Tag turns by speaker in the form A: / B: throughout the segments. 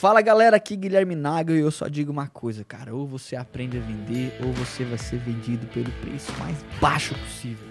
A: Fala galera, aqui Guilherme Naga e eu só digo uma coisa, cara. Ou você aprende a vender, ou você vai ser vendido pelo preço mais baixo possível.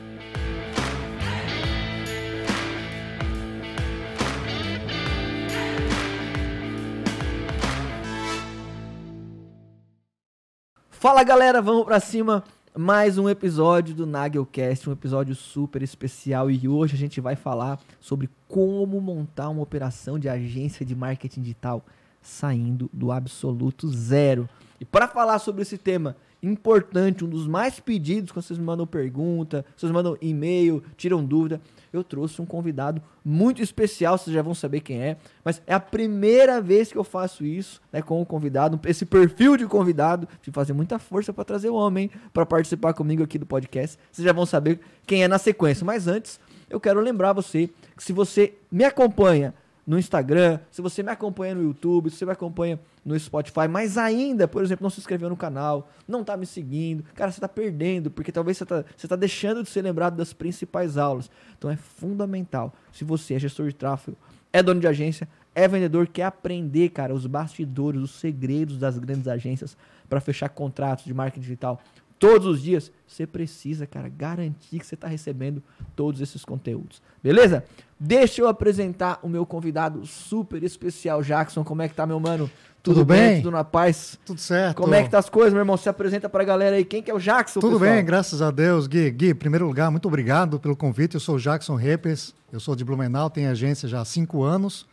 A: Fala galera, vamos pra cima. Mais um episódio do Nagelcast, um episódio super especial. E hoje a gente vai falar sobre como montar uma operação de agência de marketing digital saindo do absoluto zero. E para falar sobre esse tema importante, um dos mais pedidos, quando vocês me mandam pergunta, vocês mandam e-mail, tiram dúvida, eu trouxe um convidado muito especial, vocês já vão saber quem é, mas é a primeira vez que eu faço isso, né, com o convidado, esse perfil de convidado, de fazer muita força para trazer o homem para participar comigo aqui do podcast. Vocês já vão saber quem é na sequência, mas antes, eu quero lembrar você que se você me acompanha no Instagram, se você me acompanha no YouTube, se você me acompanha no Spotify, mas ainda, por exemplo, não se inscreveu no canal, não tá me seguindo, cara, você tá perdendo, porque talvez você tá, você tá deixando de ser lembrado das principais aulas. Então é fundamental. Se você é gestor de tráfego, é dono de agência, é vendedor, quer aprender, cara, os bastidores, os segredos das grandes agências para fechar contratos de marketing digital todos os dias, você precisa, cara, garantir que você está recebendo todos esses conteúdos. Beleza? Deixa eu apresentar o meu convidado super especial, Jackson. Como é que tá, meu mano?
B: Tudo, Tudo bem?
A: Tudo na paz?
B: Tudo certo.
A: Como é que tá as coisas, meu irmão? Se apresenta pra galera aí. Quem que é o Jackson,
B: Tudo
A: pessoal?
B: bem, graças a Deus, Gui. Gui, em primeiro lugar, muito obrigado pelo convite. Eu sou o Jackson Repes, eu sou de Blumenau, tenho agência já há cinco anos.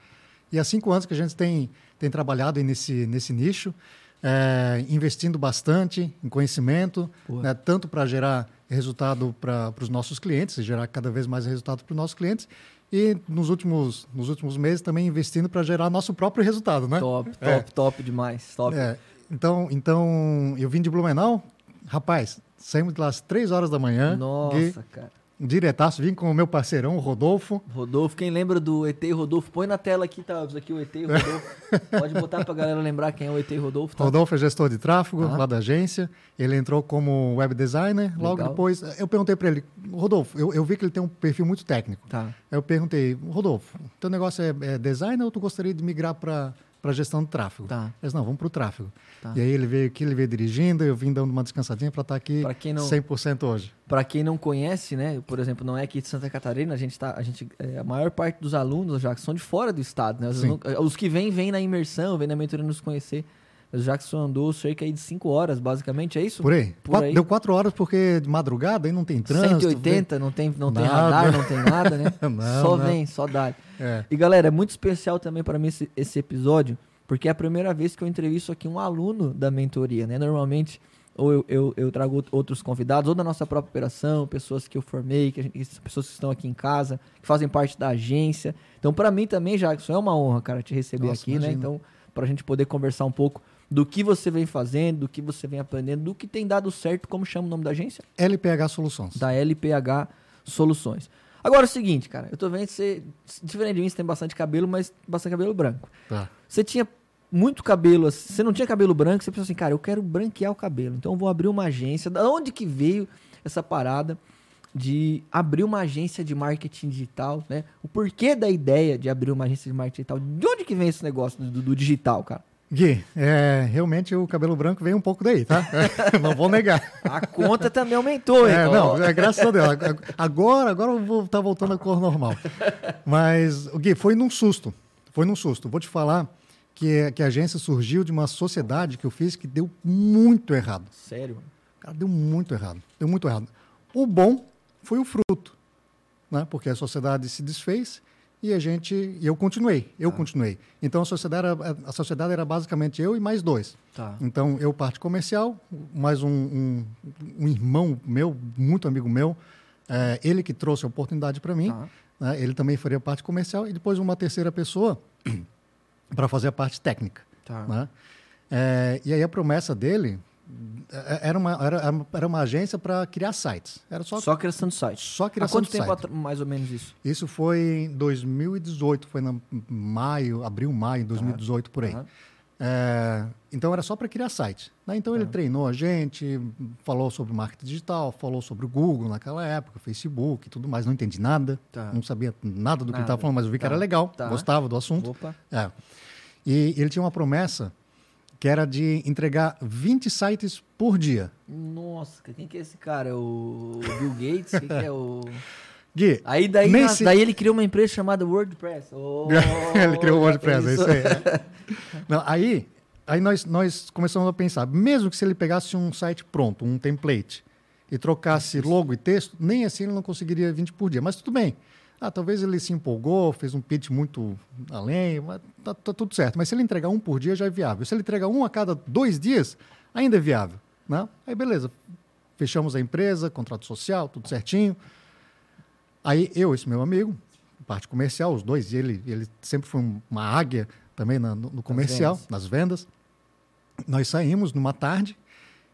B: E há cinco anos que a gente tem, tem trabalhado nesse, nesse nicho é, investindo bastante em conhecimento, né, tanto para gerar resultado para os nossos clientes, gerar cada vez mais resultado para os nossos clientes, e nos últimos, nos últimos meses também investindo para gerar nosso próprio resultado, né?
A: Top, top, é. top demais. Top.
B: É, então, então, eu vim de Blumenau, rapaz, saímos de lá às três horas da manhã.
A: Nossa, cara
B: diretaço, vim com o meu parceirão, o Rodolfo.
A: Rodolfo, quem lembra do ET Rodolfo, põe na tela aqui, tá? Aqui o ET Rodolfo. Pode botar pra galera lembrar quem é o ET Rodolfo. Tá?
B: Rodolfo é gestor de tráfego tá. lá da agência. Ele entrou como web designer. Legal. Logo depois, eu perguntei para ele, Rodolfo, eu, eu, vi que ele tem um perfil muito técnico.
A: Tá.
B: Eu perguntei, Rodolfo, teu negócio é, é designer ou tu gostaria de migrar para para gestão de tráfego.
A: Tá.
B: Eles não, vamos para o tráfego. Tá. E aí ele veio aqui, ele veio dirigindo, eu vim dando uma descansadinha para estar tá aqui não, 100% hoje.
A: Para quem não conhece, né, por exemplo, não é aqui de Santa Catarina, a gente tá, a gente é, a maior parte dos alunos já são de fora do estado, né? Não, os que vêm vêm na imersão, vêm na mentoria nos conhecer. O Jackson andou cerca de 5 horas, basicamente, é isso?
B: Por aí. Por quatro, aí. Deu 4 horas porque de madrugada aí não tem trânsito.
A: 180, vem... não tem, não tem radar, não tem nada, né?
B: não,
A: só
B: não.
A: vem, só dá.
B: É.
A: E galera, é muito especial também para mim esse, esse episódio, porque é a primeira vez que eu entrevisto aqui um aluno da mentoria, né? Normalmente, ou eu, eu, eu trago outros convidados, ou da nossa própria operação, pessoas que eu formei, que gente, pessoas que estão aqui em casa, que fazem parte da agência. Então, para mim também, Jackson, é uma honra, cara, te receber
B: nossa,
A: aqui,
B: imagina.
A: né? Então, para a gente poder conversar um pouco do que você vem fazendo, do que você vem aprendendo, do que tem dado certo, como chama o nome da agência?
B: LPH Soluções.
A: Da LPH Soluções. Agora é o seguinte, cara, eu tô vendo que você, diferente de mim, você tem bastante cabelo, mas bastante cabelo branco.
B: Tá.
A: Você tinha muito cabelo, você não tinha cabelo branco, você pensou assim, cara, eu quero branquear o cabelo, então eu vou abrir uma agência. Da onde que veio essa parada de abrir uma agência de marketing digital, né? O porquê da ideia de abrir uma agência de marketing digital? De onde que vem esse negócio do, do digital, cara?
B: Gui, é, realmente o cabelo branco veio um pouco daí, tá? não vou negar.
A: A conta também aumentou,
B: hein? É, não, é, graças a Deus. Agora, agora eu vou estar tá voltando à cor normal. Mas, Gui, foi num susto. Foi num susto. Vou te falar que, que a agência surgiu de uma sociedade que eu fiz que deu muito errado.
A: Sério?
B: Cara, deu muito errado. Deu muito errado. O bom foi o fruto, né? Porque a sociedade se desfez e a gente eu continuei eu ah. continuei então a sociedade era, a sociedade era basicamente eu e mais dois
A: tá.
B: então eu parte comercial mais um, um, um irmão meu muito amigo meu é, ele que trouxe a oportunidade para mim tá. né? ele também faria parte comercial e depois uma terceira pessoa para fazer a parte técnica
A: tá.
B: né? é, e aí a promessa dele era uma, era, era uma agência para criar sites. Era só,
A: só criação de sites.
B: Só criação
A: Há quanto tempo
B: site.
A: mais ou menos isso?
B: Isso foi em 2018, foi em maio, abril, maio de 2018, por aí.
A: Uhum.
B: É, então era só para criar site. Né? Então ele treinou a gente, falou sobre marketing digital, falou sobre o Google naquela época, Facebook e tudo mais. Não entendi nada,
A: tá.
B: não sabia nada do que
A: nada.
B: ele estava falando, mas eu vi que era legal,
A: tá.
B: gostava do assunto.
A: Opa.
B: É. E ele tinha uma promessa que era de entregar 20 sites por dia.
A: Nossa, quem que é esse cara? O Bill Gates? quem que é o...
B: Gui,
A: Aí daí,
B: nem
A: na-
B: se-
A: daí ele criou uma empresa chamada WordPress. Oh,
B: ele criou o WordPress, é isso aí. Não, aí aí nós, nós começamos a pensar, mesmo que se ele pegasse um site pronto, um template, e trocasse logo e texto, nem assim ele não conseguiria 20 por dia. Mas tudo bem. Ah, talvez ele se empolgou, fez um pitch muito além, mas tá, tá tudo certo. Mas se ele entregar um por dia, já é viável. Se ele entregar um a cada dois dias, ainda é viável. Né? Aí beleza, fechamos a empresa, contrato social, tudo certinho. Aí eu, esse meu amigo, parte comercial, os dois, e ele, ele sempre foi um- uma águia também na- no, no comercial,
A: vendas.
B: nas vendas. Nós saímos numa tarde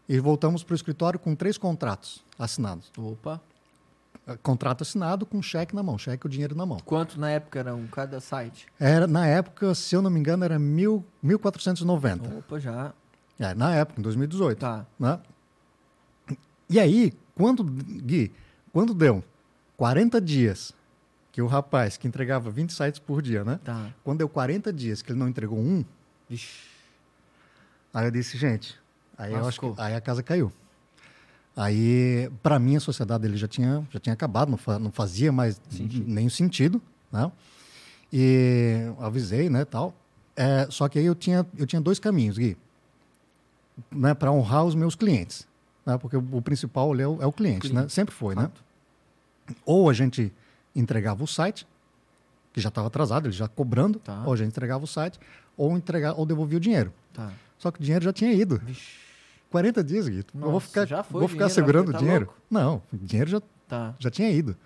B: e voltamos para o escritório com três contratos assinados.
A: Opa.
B: Eh, Contrato assinado com cheque na mão, cheque o dinheiro na mão.
A: Quanto na época era um cada site?
B: Era, na época, se eu não me engano, era mil, 1490.
A: Opa, já.
B: É, na época, em 2018.
A: Tá.
B: né? E aí, quando, Gui, quando deu 40 dias que o rapaz que entregava 20 sites por dia, né?
A: Tá.
B: Quando deu 40 dias que ele não entregou um,
A: Vixe.
B: aí eu disse, gente, aí eu acho que aí a casa caiu. Aí, para mim, a sociedade ele já tinha, já tinha acabado, não, não fazia mais
A: Sentido.
B: nenhum sentido, né? E avisei, né, tal. É, só que aí eu tinha, eu tinha dois caminhos, Gui, né, para honrar os meus clientes, né? Porque o, o principal é o, é o cliente, né?
A: Cliente.
B: Sempre foi, né?
A: Fato.
B: Ou a gente entregava o site, que já estava atrasado, ele já cobrando,
A: Tá.
B: ou a gente entregava o site, ou entregar, ou devolvia o dinheiro.
A: Tá.
B: Só que o dinheiro já tinha ido.
A: Vixe.
B: 40 dias, Guito. eu vou
A: Nossa,
B: ficar,
A: já foi
B: vou ficar
A: dinheiro,
B: segurando
A: tá
B: o dinheiro?
A: louco?
B: Não, o dinheiro já,
A: Tá.
B: já tinha ido.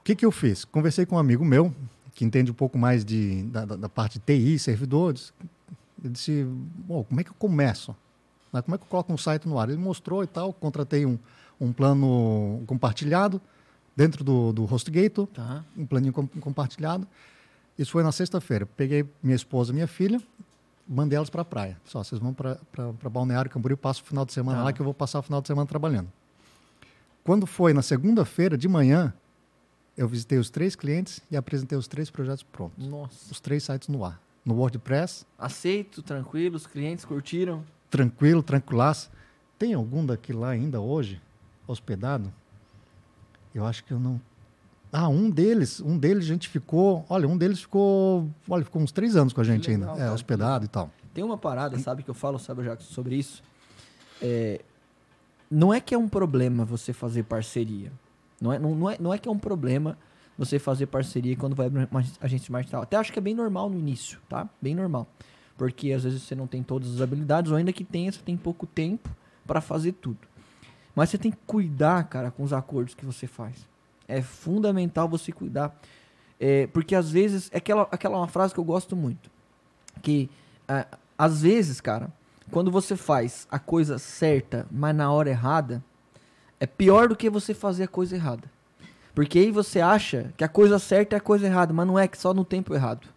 B: O que, que eu fiz? Conversei com um amigo meu, que entende um pouco mais de, da, da- parte de TI, servidores. Ele disse, "Bom, como é que eu começo? Né, Como é que eu coloco um site no ar? Ele mostrou e tal, contratei um, um plano compartilhado dentro do, do HostGator,
A: Tá.
B: um planinho com- compartilhado. Isso foi na sexta-feira. Peguei minha esposa e minha filha, mandei elas para a praia. Só, vocês vão para Balneário Camboriú, passa o final de semana
A: Tá.
B: lá, que eu vou passar o final de semana trabalhando. Quando foi na segunda-feira de manhã, eu visitei os três clientes e apresentei os três projetos prontos.
A: Nossa.
B: Os três sites no ar. No WordPress,
A: Aceito, tranquilo, os clientes curtiram.
B: tranquilo, tranquilaço. Tem algum daqui lá ainda hoje, hospedado? Eu acho que eu não. Ah, um deles, um deles a gente ficou. Olha, um deles ficou. Olha, ficou uns três anos com a gente
A: legal,
B: ainda.
A: cara,
B: É,
A: que
B: hospedado e tal.
A: Tem uma parada, sabe, que eu falo, sabe, Jackson, sobre isso. É, não é que é um problema você fazer parceria. Não é, não, não é, não é que é um problema você fazer parceria quando vai abrir uma agência de marketing. Até acho que é bem normal no início, tá? Bem normal. Porque às vezes você não tem todas as habilidades, ou ainda que tenha, você tem pouco tempo para fazer tudo. Mas você tem que cuidar, cara, com os acordos que você faz. É fundamental você cuidar. É, porque às vezes, é aquela, aquela uma frase que eu gosto muito. Que ah, às vezes, cara, quando você faz a coisa certa, mas na hora errada, é pior do que você fazer a coisa errada. Porque aí você acha que a coisa certa é a coisa errada, mas não é que só no tempo errado.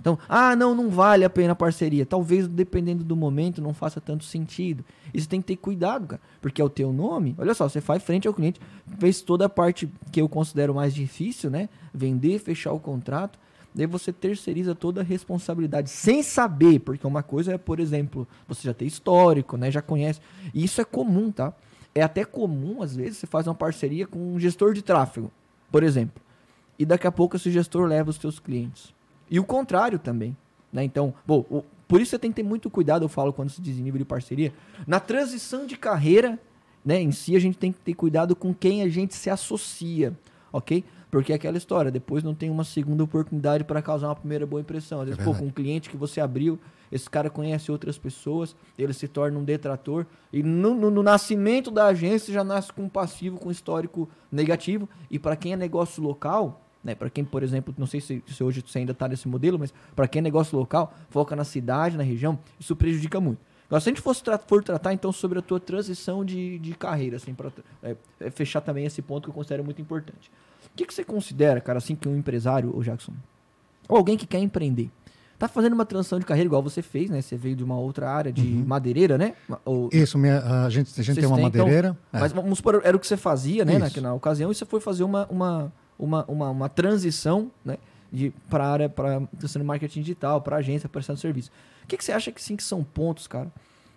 A: Então, ah, não, não vale a pena a parceria. Talvez, dependendo do momento, não faça tanto sentido. Você tem que ter cuidado, cara. Porque é o teu nome. Olha só, você faz frente ao cliente, fez toda a parte que eu considero mais difícil, né? Vender, fechar o contrato. Daí você terceiriza toda a responsabilidade sem saber, porque uma coisa é, por exemplo, você já tem histórico, né? Já conhece. E isso é comum, tá? É até comum, às vezes, você faz uma parceria com um gestor de tráfego, por exemplo. E daqui a pouco esse gestor leva os seus clientes. E o contrário também. Né? Então, bom, o- por isso você tem que ter muito cuidado, eu falo quando se diz nível de parceria. Na transição de carreira, né, em si, a gente tem que ter cuidado com quem a gente se associa, ok? Porque é aquela história, depois não tem uma segunda oportunidade para causar uma primeira boa impressão. Às vezes, pô,
B: verdade.
A: com um cliente que você abriu, esse cara conhece outras pessoas, ele se torna um detrator, e no, no- no nascimento da agência já nasce com um passivo, com histórico negativo, e para quem é negócio local, né, para quem, por exemplo, não sei se, se hoje você ainda está nesse modelo, mas para quem é negócio local, foca na cidade, na região, isso prejudica muito. Agora, se a gente fosse tra- for tratar então sobre a tua transição de, de carreira, assim, para fechar também esse ponto que eu considero muito importante. O que, que você considera, cara, assim, que um empresário, ô Jackson, ou alguém que quer empreender, tá fazendo uma transição de carreira igual você fez, né? Você veio de uma outra área de madeireira, né? Ou,
B: Isso, minha- a gente, a gente tem uma
A: então,
B: madeireira. é.
A: mas vamos supor, era o que você fazia, né, na, na ocasião, e você foi fazer uma, uma, uma, uma, uma transição, né, para a área, para sendo marketing digital, para agência, prestando serviço. O que, que você acha que sim que são pontos, cara,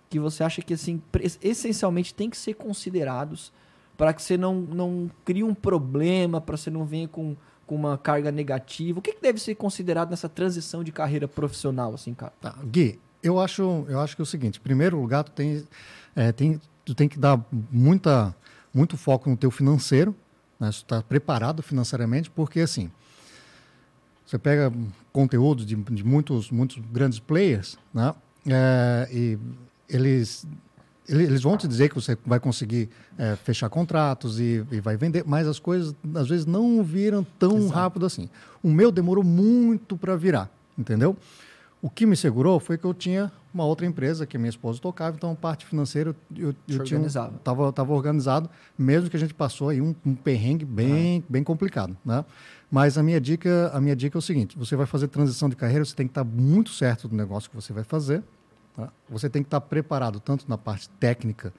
A: que você acha que assim essencialmente tem que ser considerados para que você não, não crie um problema, para você não venha com, com uma carga negativa? O que, que deve ser considerado nessa transição de carreira profissional, assim, cara?
B: Tá, Gui, eu acho, eu acho que é o seguinte: primeiro lugar, tu tem, é, tem, tu tem que dar muita, muito foco no teu financeiro, né? Está preparado financeiramente, porque assim você pega conteúdo de, de muitos, muitos grandes players, né? É, e eles, eles vão te dizer que você vai conseguir é, fechar contratos e, e, vai vender, mas as coisas às vezes não viram tão Exato. rápido assim. O meu demorou muito para virar, entendeu? O que me segurou foi que eu tinha uma outra empresa que minha esposa tocava, então a parte financeira eu, eu tinha tava, tava organizado, mesmo que a gente passou aí um, um perrengue bem, bem complicado, né? Mas a minha dica, a minha dica é o seguinte: você vai fazer transição de carreira, você tem que estar muito certo do negócio que você vai fazer. Tá? Você tem que estar preparado tanto na parte técnica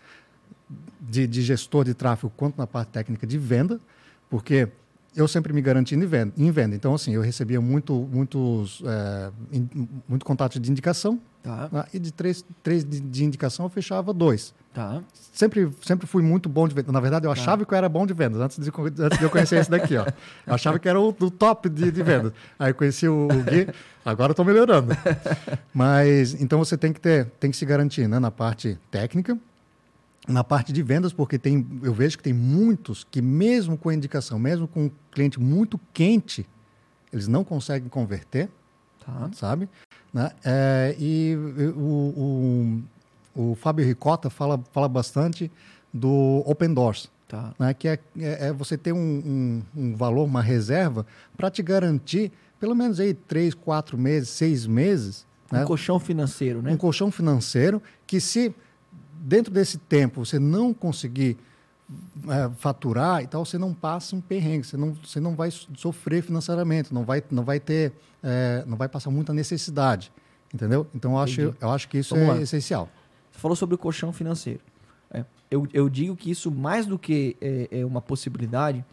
B: de, de gestor de tráfego quanto na parte técnica de venda, porque eu sempre me garanti em venda. Em venda. Então, assim, eu recebia muito, muitos, é, in, muito contato de indicação. Tá. Né? E de três, três de, de, indicação eu fechava dois. Tá. Sempre, sempre fui muito bom de venda. Na verdade, eu tá. achava que eu era bom de vendas antes de, antes de eu conhecer esse daqui. Ó. Eu achava que era o, o top de, de vendas. Aí conheci o, o Gui, agora estou melhorando. Mas, então você tem que, ter, tem que se garantir né, na parte técnica na parte de vendas, porque tem, eu vejo que tem muitos que, mesmo com a indicação, mesmo com um cliente muito quente, eles não conseguem converter, tá. sabe? Né? É, e o, o, o Fábio Ricota fala, fala bastante do Open Doors, tá. né? que é, é, é você ter um, um, um, valor, uma reserva, para te garantir pelo menos aí três, quatro meses, seis meses.
A: Um né? colchão financeiro, né?
B: Um colchão financeiro que se dentro desse tempo você não conseguir é, faturar e tal, você não passa um perrengue, você não, você não vai sofrer financeiramente, não vai, não vai ter, é, não vai passar muita necessidade, entendeu? Então eu acho, eu acho que isso Vamos é lá. essencial.
A: Você falou sobre o colchão financeiro. É, eu, eu digo que isso mais do que é, é uma possibilidade,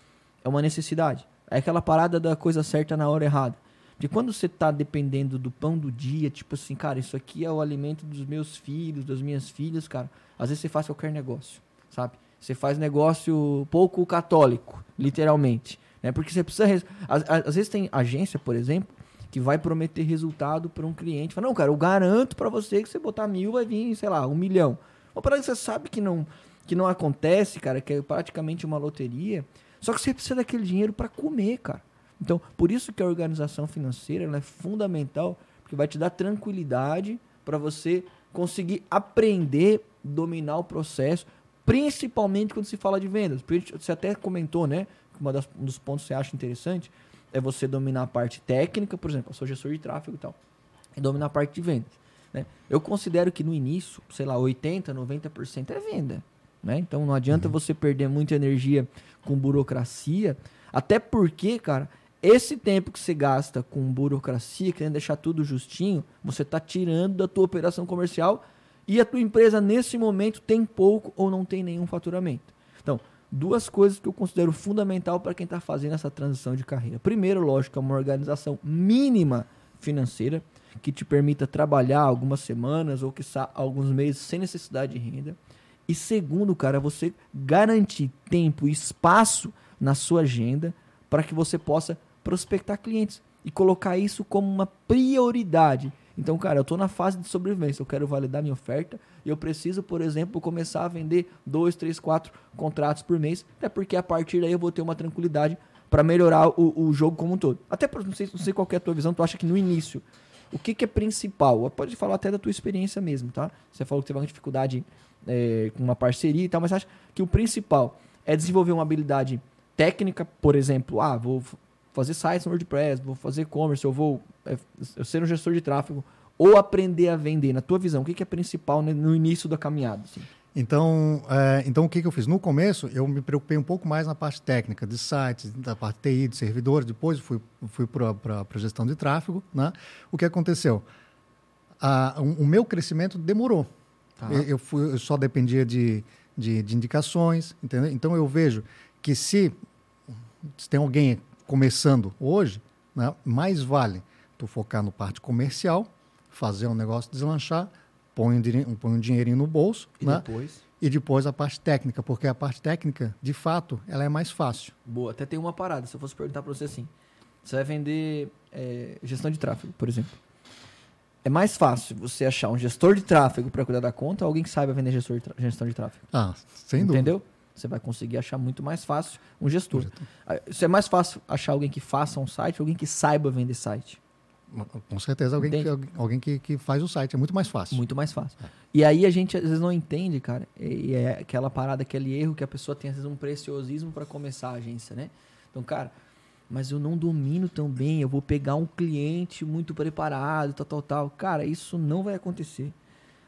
A: é uma necessidade. É aquela parada da coisa certa na hora errada. Porque quando você está dependendo do pão do dia, tipo assim, cara, isso aqui é o alimento dos meus filhos, das minhas filhas, cara. Às vezes você faz qualquer negócio, sabe? Você faz negócio pouco católico, literalmente. Né? Porque você precisa. Às, às vezes tem agência, por exemplo, que vai prometer resultado para um cliente. Fala, não, cara, eu garanto para você que você botar mil vai vir, sei lá, um milhão. Ou para você sabe que não, que não acontece, cara, que é praticamente uma loteria. Só que você precisa daquele dinheiro para comer, cara. Então, por isso que a organização financeira é fundamental, porque vai te dar tranquilidade para você conseguir aprender, dominar o processo, principalmente quando se fala de vendas. Você até comentou, né? Uma das, um dos pontos que você acha interessante é você dominar a parte técnica, por exemplo, eu sou gestor de tráfego e tal, e dominar a parte de vendas. Né? Eu considero que no início, sei lá, 80%, 90% é venda. Né? Então não adianta uhum. você perder muita energia com burocracia, até porque, cara, esse tempo que você gasta com burocracia, querendo deixar tudo justinho, você está tirando da tua operação comercial e a tua empresa nesse momento tem pouco ou não tem nenhum faturamento. Então, duas coisas que eu considero fundamental para quem está fazendo essa transição de carreira. Primeiro, lógico, é uma organização mínima financeira que te permita trabalhar algumas semanas ou que alguns meses sem necessidade de renda. E segundo, cara, você garantir tempo e espaço na sua agenda para que você possa prospectar clientes e colocar isso como uma prioridade. Então, cara, eu estou na fase de sobrevivência, eu quero validar minha oferta e eu preciso, por exemplo, começar a vender dois, três, quatro contratos por mês, até porque a partir daí eu vou ter uma tranquilidade para melhorar o, o, jogo como um todo. Até não sei, não sei qual é a tua visão, tu acha que no início, o que, que é principal? Pode falar até da tua experiência mesmo, tá? Você falou que teve uma dificuldade é, com uma parceria e tal, mas acha que o principal é desenvolver uma habilidade técnica, por exemplo, ah, vou fazer sites no WordPress, vou fazer e-commerce, eu vou é, eu ser um gestor de tráfego, ou aprender a vender, na tua visão, o que, é principal no início da caminhada? Assim?
B: Então, é, então, o que, que eu fiz? No começo, eu me preocupei um pouco mais na parte técnica, de sites, da parte TI, de servidores, depois fui, fui para a gestão de tráfego. Né? O que aconteceu? A, um, o meu crescimento demorou. Tá. Eu, eu, fui, eu, só dependia de, de, de indicações, entendeu? Então, eu vejo que se, se tem alguém começando hoje, Né? Mais vale tu focar no parte comercial, fazer um negócio deslanchar, põe um, põe um dinheirinho no bolso,
A: E
B: né?
A: depois?
B: E depois a parte técnica, porque a parte técnica, de fato, ela é mais fácil.
A: Boa, até tem uma parada. Se eu fosse perguntar pra você assim, você vai vender é, gestão de tráfego, por exemplo. É mais fácil você achar um gestor de tráfego para cuidar da conta ou alguém que saiba vender gestor de gestão de tráfego.
B: Ah, sem dúvida.
A: Entendeu? Você vai conseguir achar muito mais fácil um gestor. Ah, Isso é mais fácil achar alguém que faça um site, alguém que saiba vender site.
B: Com certeza, alguém, que, alguém que, que faz o site. É muito mais fácil.
A: Muito mais fácil. E aí a gente às vezes não entende, cara. E é aquela parada, aquele erro que a pessoa tem às vezes um preciosismo para começar a agência, né? Então, cara, mas eu não domino tão bem, eu vou pegar um cliente muito preparado, tal, tal, tal. Cara, isso não vai acontecer.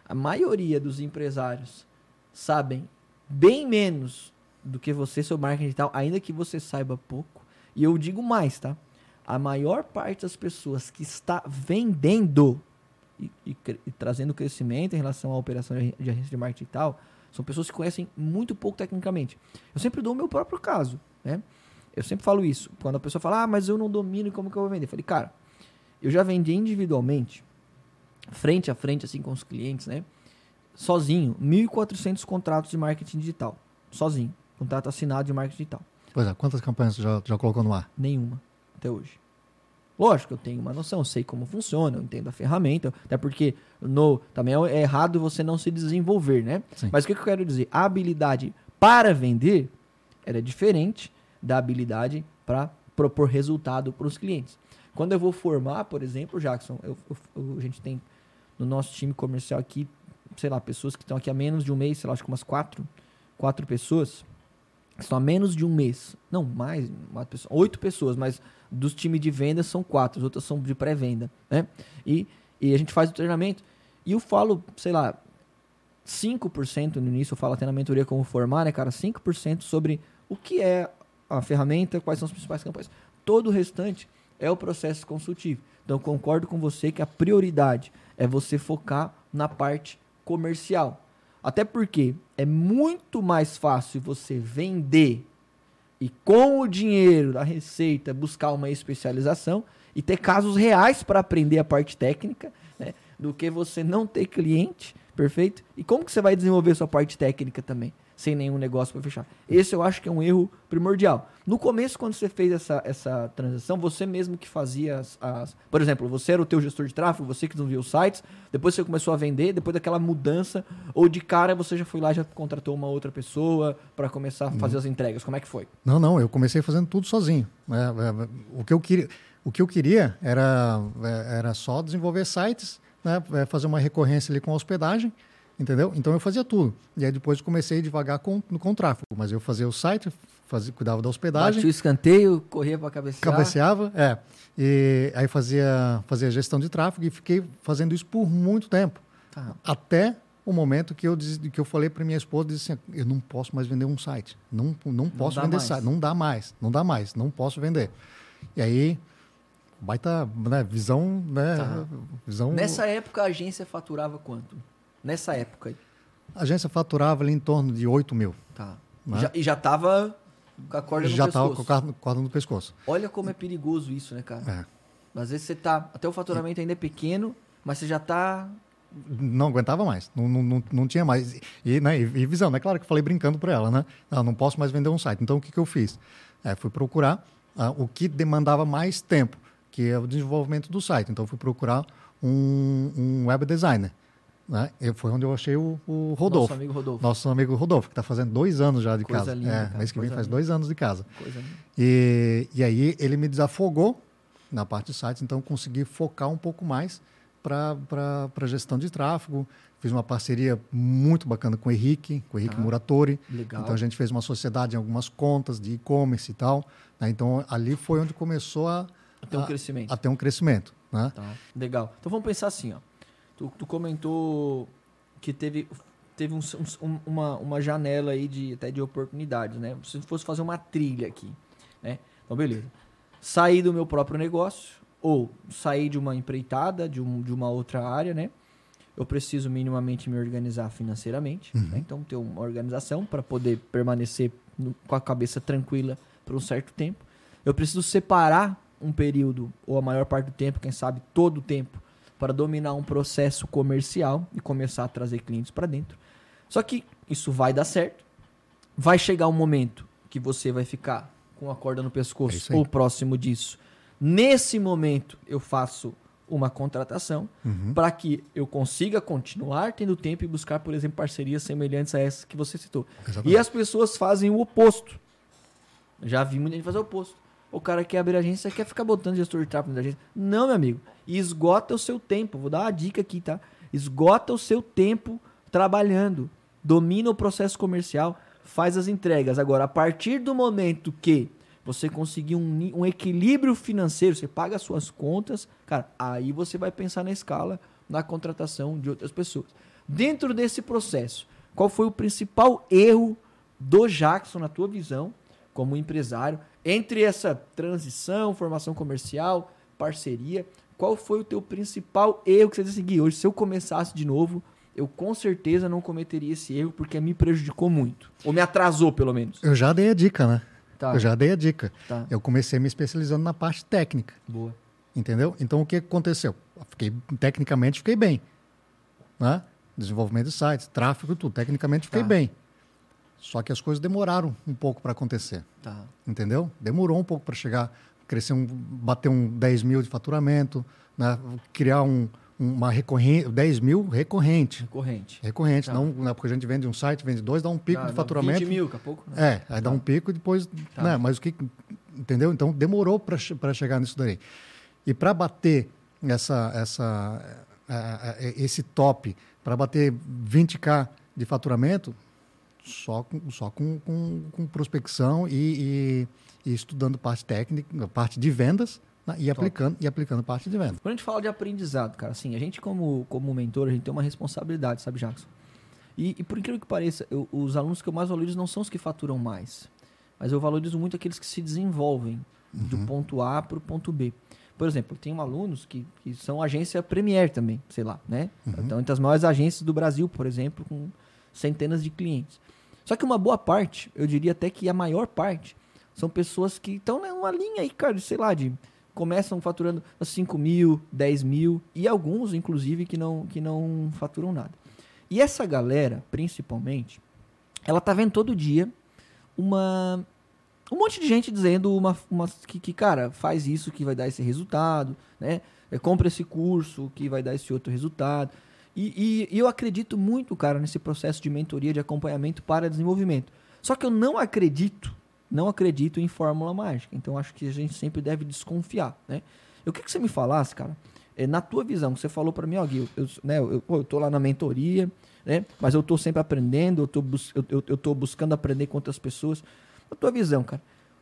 A: A maioria dos empresários sabem bem menos do que você sobre marketing digital, ainda que você saiba pouco. E eu digo mais, tá? A maior parte das pessoas que está vendendo e, e e trazendo crescimento em relação à operação de, de agência de marketing e tal, são pessoas que conhecem muito pouco tecnicamente. Eu sempre dou o meu próprio caso, né? Eu sempre falo isso. Quando a pessoa fala, ah, mas eu não domino como que eu vou vender? Eu falei, cara, eu já vendi individualmente, frente a frente, assim, com os clientes, né? Sozinho, 1.400 contratos de marketing digital. Sozinho. Contrato assinado de marketing digital.
B: Pois é, quantas campanhas você já, já colocou no ar?
A: Nenhuma, até hoje. Lógico, eu tenho uma noção, eu sei como funciona, eu entendo a ferramenta, até porque no, também é errado você não se desenvolver, né?
B: Sim.
A: Mas o que, eu quero dizer? A habilidade para vender era diferente da habilidade para propor resultado para os clientes. Quando eu vou formar, por exemplo, Jackson, eu- eu- a gente tem no nosso time comercial aqui, sei lá, pessoas que estão aqui há menos de um mês, sei lá, acho que umas quatro, quatro pessoas, estão há menos de um mês. Não, mais, uma pessoa, oito pessoas, mas dos times de venda são quatro, as outras são de pré-venda, né? E, e a gente faz o treinamento. E eu falo, sei lá, 5% no início, eu falo até na mentoria como formar, né, cara? 5% sobre o que é a ferramenta, quais são as principais campanhas. Todo o restante é o processo consultivo. Então, concordo com você que a prioridade é você focar na parte comercial. Até porque é muito mais fácil você vender e com o dinheiro da receita buscar uma especialização e ter casos reais para aprender a parte técnica, né, do que você não ter cliente, perfeito? E como que você vai desenvolver sua parte técnica também, sem nenhum negócio para fechar? Esse eu acho que é um erro primordial. No começo, quando você fez essa, essa transição, você mesmo que fazia as, as- Por exemplo, você era o teu gestor de tráfego, você que desenvolvia os sites, depois você começou a vender, depois daquela mudança, ou de cara você já foi lá e já contratou uma outra pessoa para começar a fazer as entregas. Como é que foi?
B: Não, não, eu comecei fazendo tudo sozinho. né? É, é, O que eu queria, o que eu queria era, é, era só desenvolver sites, né? fazer uma recorrência ali com a hospedagem, entendeu? Então eu fazia tudo. E aí depois comecei devagar com, com tráfego, mas eu fazia o site, fazia, cuidava da hospedagem,
A: Batia o escanteio, corria para cabecear.
B: cabeceava, é. E aí fazia, fazia gestão de tráfego e fiquei fazendo isso por muito tempo.
A: Tá.
B: Até o momento que eu, que eu falei para minha esposa, disse assim, eu não posso mais vender um site. Não, não posso
A: dá
B: vender
A: mais.
B: site. Não dá mais. Não dá mais. Não posso vender. E aí, baita né, visão, né?
A: Tá.
B: Visão,
A: Nessa época a agência faturava quanto? Nessa época.
B: A agência faturava ali em torno de 8 mil.
A: Tá.
B: Né?
A: Já- e já tava com a corda
B: Já
A: no
B: estava
A: pescoço.
B: com a corda- no pescoço.
A: Olha como é perigoso isso, né, cara?
B: É.
A: Às vezes você tá. Até o faturamento ainda é pequeno, mas você já tá.
B: não aguentava mais, não, não, não, não tinha mais. E, né, e, e visão, né? Claro que eu falei brincando para ela, né? Não, não posso mais vender um site. Então, o que, que eu fiz? É, fui procurar ah, o que demandava mais tempo, que é o desenvolvimento do site. Então, fui procurar um, um web designer. Né? E foi onde eu achei o, o Rodolfo.
A: Nosso amigo Rodolfo.
B: Nosso amigo Rodolfo, que está fazendo dois anos já de
A: Coisa
B: casa.
A: linda,
B: é,
A: cara,
B: mês que vem
A: coisa
B: faz
A: linda.
B: dois anos de casa.
A: Coisa
B: E, e aí ele me desafogou na parte de sites, então eu consegui focar um pouco mais para a gestão de tráfego. Fiz uma parceria muito bacana com o Henrique, com o Henrique
A: Tá.
B: Muratori.
A: legal.
B: Então a gente fez uma sociedade em algumas contas de e-commerce e tal. né? Então ali foi onde começou a,
A: Tem um
B: a-
A: crescimento.
B: a ter um crescimento. Né?
A: Tá. Legal. Então vamos pensar assim, ó. Tu, tu comentou que teve, teve um- um- uma, uma janela aí de, até de oportunidades, né? Se fosse fazer uma trilha aqui, né? Então, beleza. Sair do meu próprio negócio ou sair de uma empreitada, de, um, de uma outra área, né? Eu preciso minimamente me organizar financeiramente, né? Então, ter uma organização para poder permanecer no- com a cabeça tranquila por um certo tempo. Eu preciso separar um período, ou a maior parte do tempo, quem sabe todo o tempo, para dominar um processo comercial e começar a trazer clientes para dentro. Só que isso vai dar certo. Vai chegar um momento que você vai ficar com a corda no pescoço
B: É
A: ou próximo disso. Nesse momento, eu faço uma contratação
B: Uhum.
A: para que eu consiga continuar tendo tempo e buscar, por exemplo, parcerias semelhantes a essas que você citou.
B: Exatamente.
A: E as pessoas fazem o oposto. Já vi muita gente fazer o oposto. O cara quer abrir agência, quer ficar botando gestor de tráfego na agência. Não, meu amigo. Esgota o seu tempo. Vou dar uma dica aqui, tá? Esgota o seu tempo trabalhando. Domina o processo comercial, faz as entregas. Agora, a partir do momento que você conseguir um, um equilíbrio financeiro, você paga as suas contas, cara, aí você vai pensar na escala, na contratação de outras pessoas. Dentro desse processo, qual foi o principal erro do Jackson, na tua visão, como empresário, entre essa transição, formação comercial, parceria, qual foi o teu principal erro que você disse assim, hoje, se eu começasse de novo, eu com certeza não cometeria esse erro, porque me prejudicou muito. Ou me atrasou, pelo menos.
B: Eu já dei a dica, né?
A: Tá.
B: Eu já dei a dica.
A: Tá.
B: Eu comecei me especializando na parte técnica,
A: Boa.
B: entendeu? Então o que aconteceu? Eu Fiquei tecnicamente fiquei bem, né? Desenvolvimento de sites, tráfego, tudo. Tecnicamente fiquei
A: Tá.
B: bem. Só que as coisas demoraram um pouco para acontecer,
A: Tá.
B: entendeu? Demorou um pouco para chegar, crescer um, bater um 10 mil de faturamento, né? criar um, uma recorrente, 10 mil recorrente.
A: Recorrente.
B: Recorrente,
A: Tá.
B: não, né? porque a gente vende um site, vende dois, dá um pico
A: Dá-
B: de
A: dá
B: faturamento.
A: 20 mil, daqui a pouco. né?
B: É, aí dá
A: Tá.
B: um pico e depois.
A: Tá.
B: Né, mas o que. Entendeu? Então demorou para chegar nisso daí. E para bater essa, essa, a- a- esse top, para bater 20k de faturamento, só com, só com, com, com prospecção e, e- e estudando parte técnica, parte de vendas né, e, aplicando, e aplicando parte de vendas.
A: Quando a gente fala de aprendizado, cara, assim, a gente como, como mentor, a gente tem uma responsabilidade, sabe, Jackson? E, e por incrível que pareça, eu- os alunos que eu mais valorizo não são os que faturam mais, mas eu valorizo muito aqueles que se desenvolvem do ponto A para o ponto B. Por exemplo, eu tenho alunos que, que são agência Premier também, sei lá, né? Então, entre as maiores agências do Brasil, por exemplo, com centenas de clientes. Só que uma boa parte, eu diria até que a maior parte, são pessoas que estão numa linha aí, cara, sei lá, de começam faturando 5 mil, 10 mil, e alguns, inclusive, que não, que não faturam nada. E essa galera, principalmente, ela tá vendo todo dia uma um monte de gente dizendo uma, uma que, que, cara, faz isso que vai dar esse resultado, né? É, compra esse curso que vai dar esse outro resultado. E, e- e eu acredito muito, cara, nesse processo de mentoria, de acompanhamento para desenvolvimento. Só que eu não acredito, não acredito em fórmula mágica. Então acho que a gente sempre deve desconfiar, né? Eu queria que você me falasse, cara, é, na tua visão, você falou para mim, ó, Gui, eu, né, eu, eu tô lá na mentoria, né? Mas eu tô sempre aprendendo, eu tô, bus eu, eu, eu tô buscando aprender com outras pessoas. Na tua visão, cara,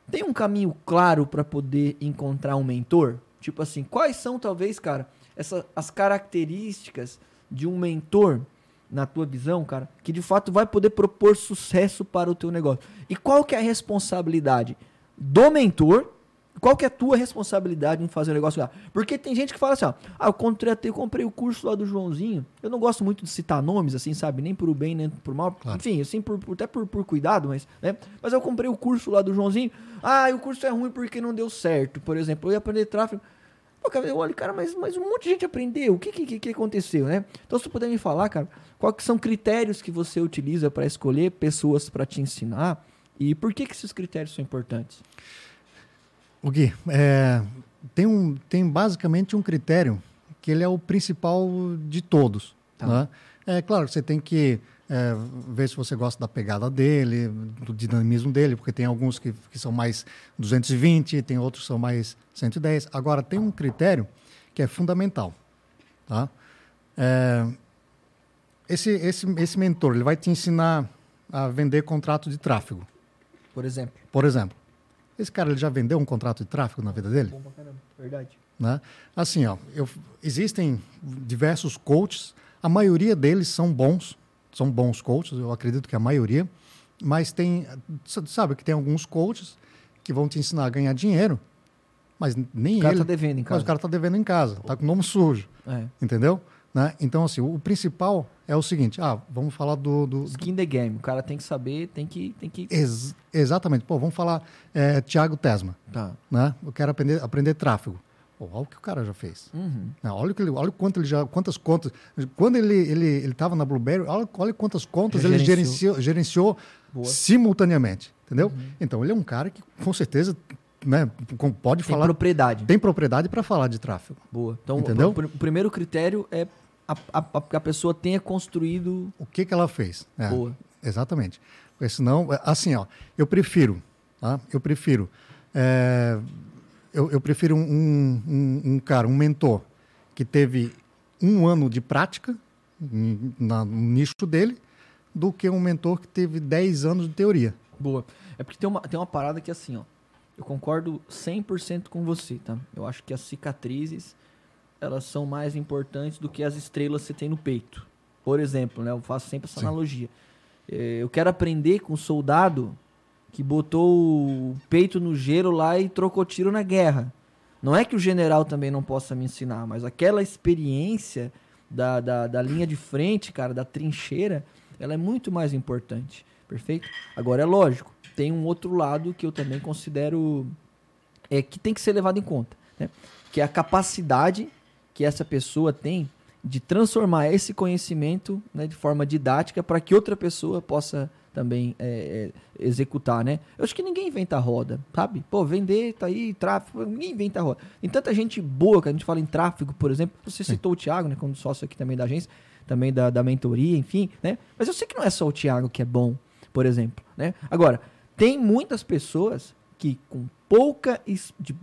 A: tem um caminho claro para poder encontrar um mentor? Tipo assim, quais são talvez, cara, essa, as características de um mentor na tua visão, cara, que de fato vai poder propor sucesso para o teu negócio? E qual que é a responsabilidade do mentor? Qual que é a tua responsabilidade em fazer o negócio lá? Porque tem gente que fala assim, ó, ah, eu contratei, eu comprei o curso lá do Joãozinho. Eu não gosto muito de citar nomes, assim, sabe? Nem por bem, nem por mal.
B: Claro.
A: Enfim, assim, por, por- até por, por cuidado, mas, né? Mas eu comprei o curso lá do Joãozinho. Ah, o curso é ruim porque não deu certo. Por exemplo, eu ia aprender tráfego. Pô, cara, eu olho, cara, mas, mas um monte de gente aprendeu. O que, que, que aconteceu, né? Então, se tu puder me falar, cara, quais são critérios que você utiliza para escolher pessoas para te ensinar e por que, que esses critérios são importantes?
B: O Gui, é, tem, um, tem basicamente um critério que ele é o principal de todos.
A: Tá.
B: Né? É claro que você tem que é, ver se você gosta da pegada dele, do dinamismo dele, porque tem alguns que, que são mais 220, tem outros que são mais 110. Agora, tem um critério que é fundamental. Tá? É, esse, esse, esse mentor ele vai te ensinar a vender contrato de tráfego,
A: Por exemplo.
B: por exemplo. Esse cara ele já vendeu um contrato de tráfego na vida dele?
A: Bom pra caramba, verdade.
B: né? Assim, ó, eu- existem diversos coaches, a maioria deles são bons, são bons coaches, eu acredito que a maioria, mas tem, sabe que tem alguns coaches que vão te ensinar a ganhar dinheiro, mas nem
A: O cara
B: ele,
A: tá devendo em
B: mas
A: casa.
B: o cara tá devendo em casa, tá com o nome sujo,
A: É.
B: entendeu? Né? Então, assim, o, o principal é o seguinte, ah, vamos falar do... do,
A: Skin the game. O cara tem que saber, tem que... Tem que...
B: Ex exatamente. Pô, vamos falar é, Thiago Tesma.
A: Tá.
B: Né? Eu quero aprender, aprender tráfego. Pô, olha o que o cara já fez.
A: Uhum.
B: Não, olha, o que ele, olha quanto ele já, quantas contas. Quando ele ele ele estava na Blueberry, olha, olha quantas contas ele
A: gerenciou.
B: gerenciou, simultaneamente, entendeu? Então ele é um cara que com certeza, né, pode
A: Tem
B: falar,
A: propriedade.
B: tem propriedade para falar de tráfego.
A: Boa. Então,
B: Entendeu?
A: o, o primeiro critério é a, a, a pessoa tenha construído...
B: O que que ela fez? É,
A: Boa.
B: Exatamente. Porque senão, é, assim, ó, eu prefiro, tá? Eu prefiro, é, eu, eu prefiro um, um, um cara, um mentor que teve um ano de prática na- no nicho dele, do que um mentor que teve 10 anos de teoria.
A: Boa. É porque tem uma, tem uma parada que é assim, ó. Eu concordo 100% com você, tá? Eu acho que as cicatrizes, elas são mais importantes do que as estrelas que você tem no peito. Por exemplo, né? Eu faço sempre essa
B: Sim.
A: analogia. Eh, Eu quero aprender com um soldado que botou o peito no gelo lá e trocou tiro na guerra. Não é que o general também não possa me ensinar, mas aquela experiência da, da, da linha de frente, cara, da trincheira, ela é muito mais importante. Perfeito? Agora é lógico, tem um outro lado que eu também considero é, que tem que ser levado em conta, né? Que é a capacidade que essa pessoa tem de transformar esse conhecimento né, de forma didática para que outra pessoa possa também é, é, executar, né? Eu acho que ninguém inventa roda, sabe? Pô, vender, tá aí, tráfego, ninguém inventa roda. Tem tanta gente boa que a gente fala em tráfego, por exemplo. Você citou o Thiago, né? Como sócio aqui também da agência, também da, da mentoria, enfim, né? Mas eu sei que não é só o Thiago que é bom, por exemplo, né? Agora, tem muitas pessoas que com pouca... de-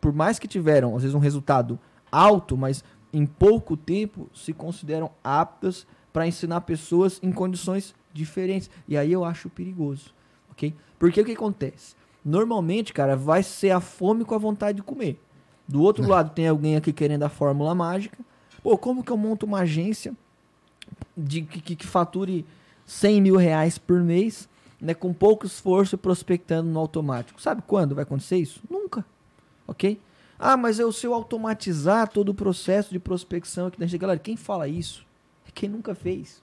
A: por mais que tiveram, às vezes, um resultado alto, mas em pouco tempo se consideram aptas para ensinar pessoas em condições diferentes. E aí eu acho perigoso, ok? Porque o que acontece? Normalmente, cara, vai ser a fome com a vontade de comer. Do outro lado, tem alguém aqui querendo a fórmula mágica. Pô, como que eu monto uma agência de que, que, que fature 100 mil reais por mês, né, com pouco esforço e prospectando no automático? Sabe quando vai acontecer isso? Nunca ok? Ah, mas eu, se eu automatizar todo o processo de prospecção aqui da gente, galera, quem fala isso é quem nunca fez.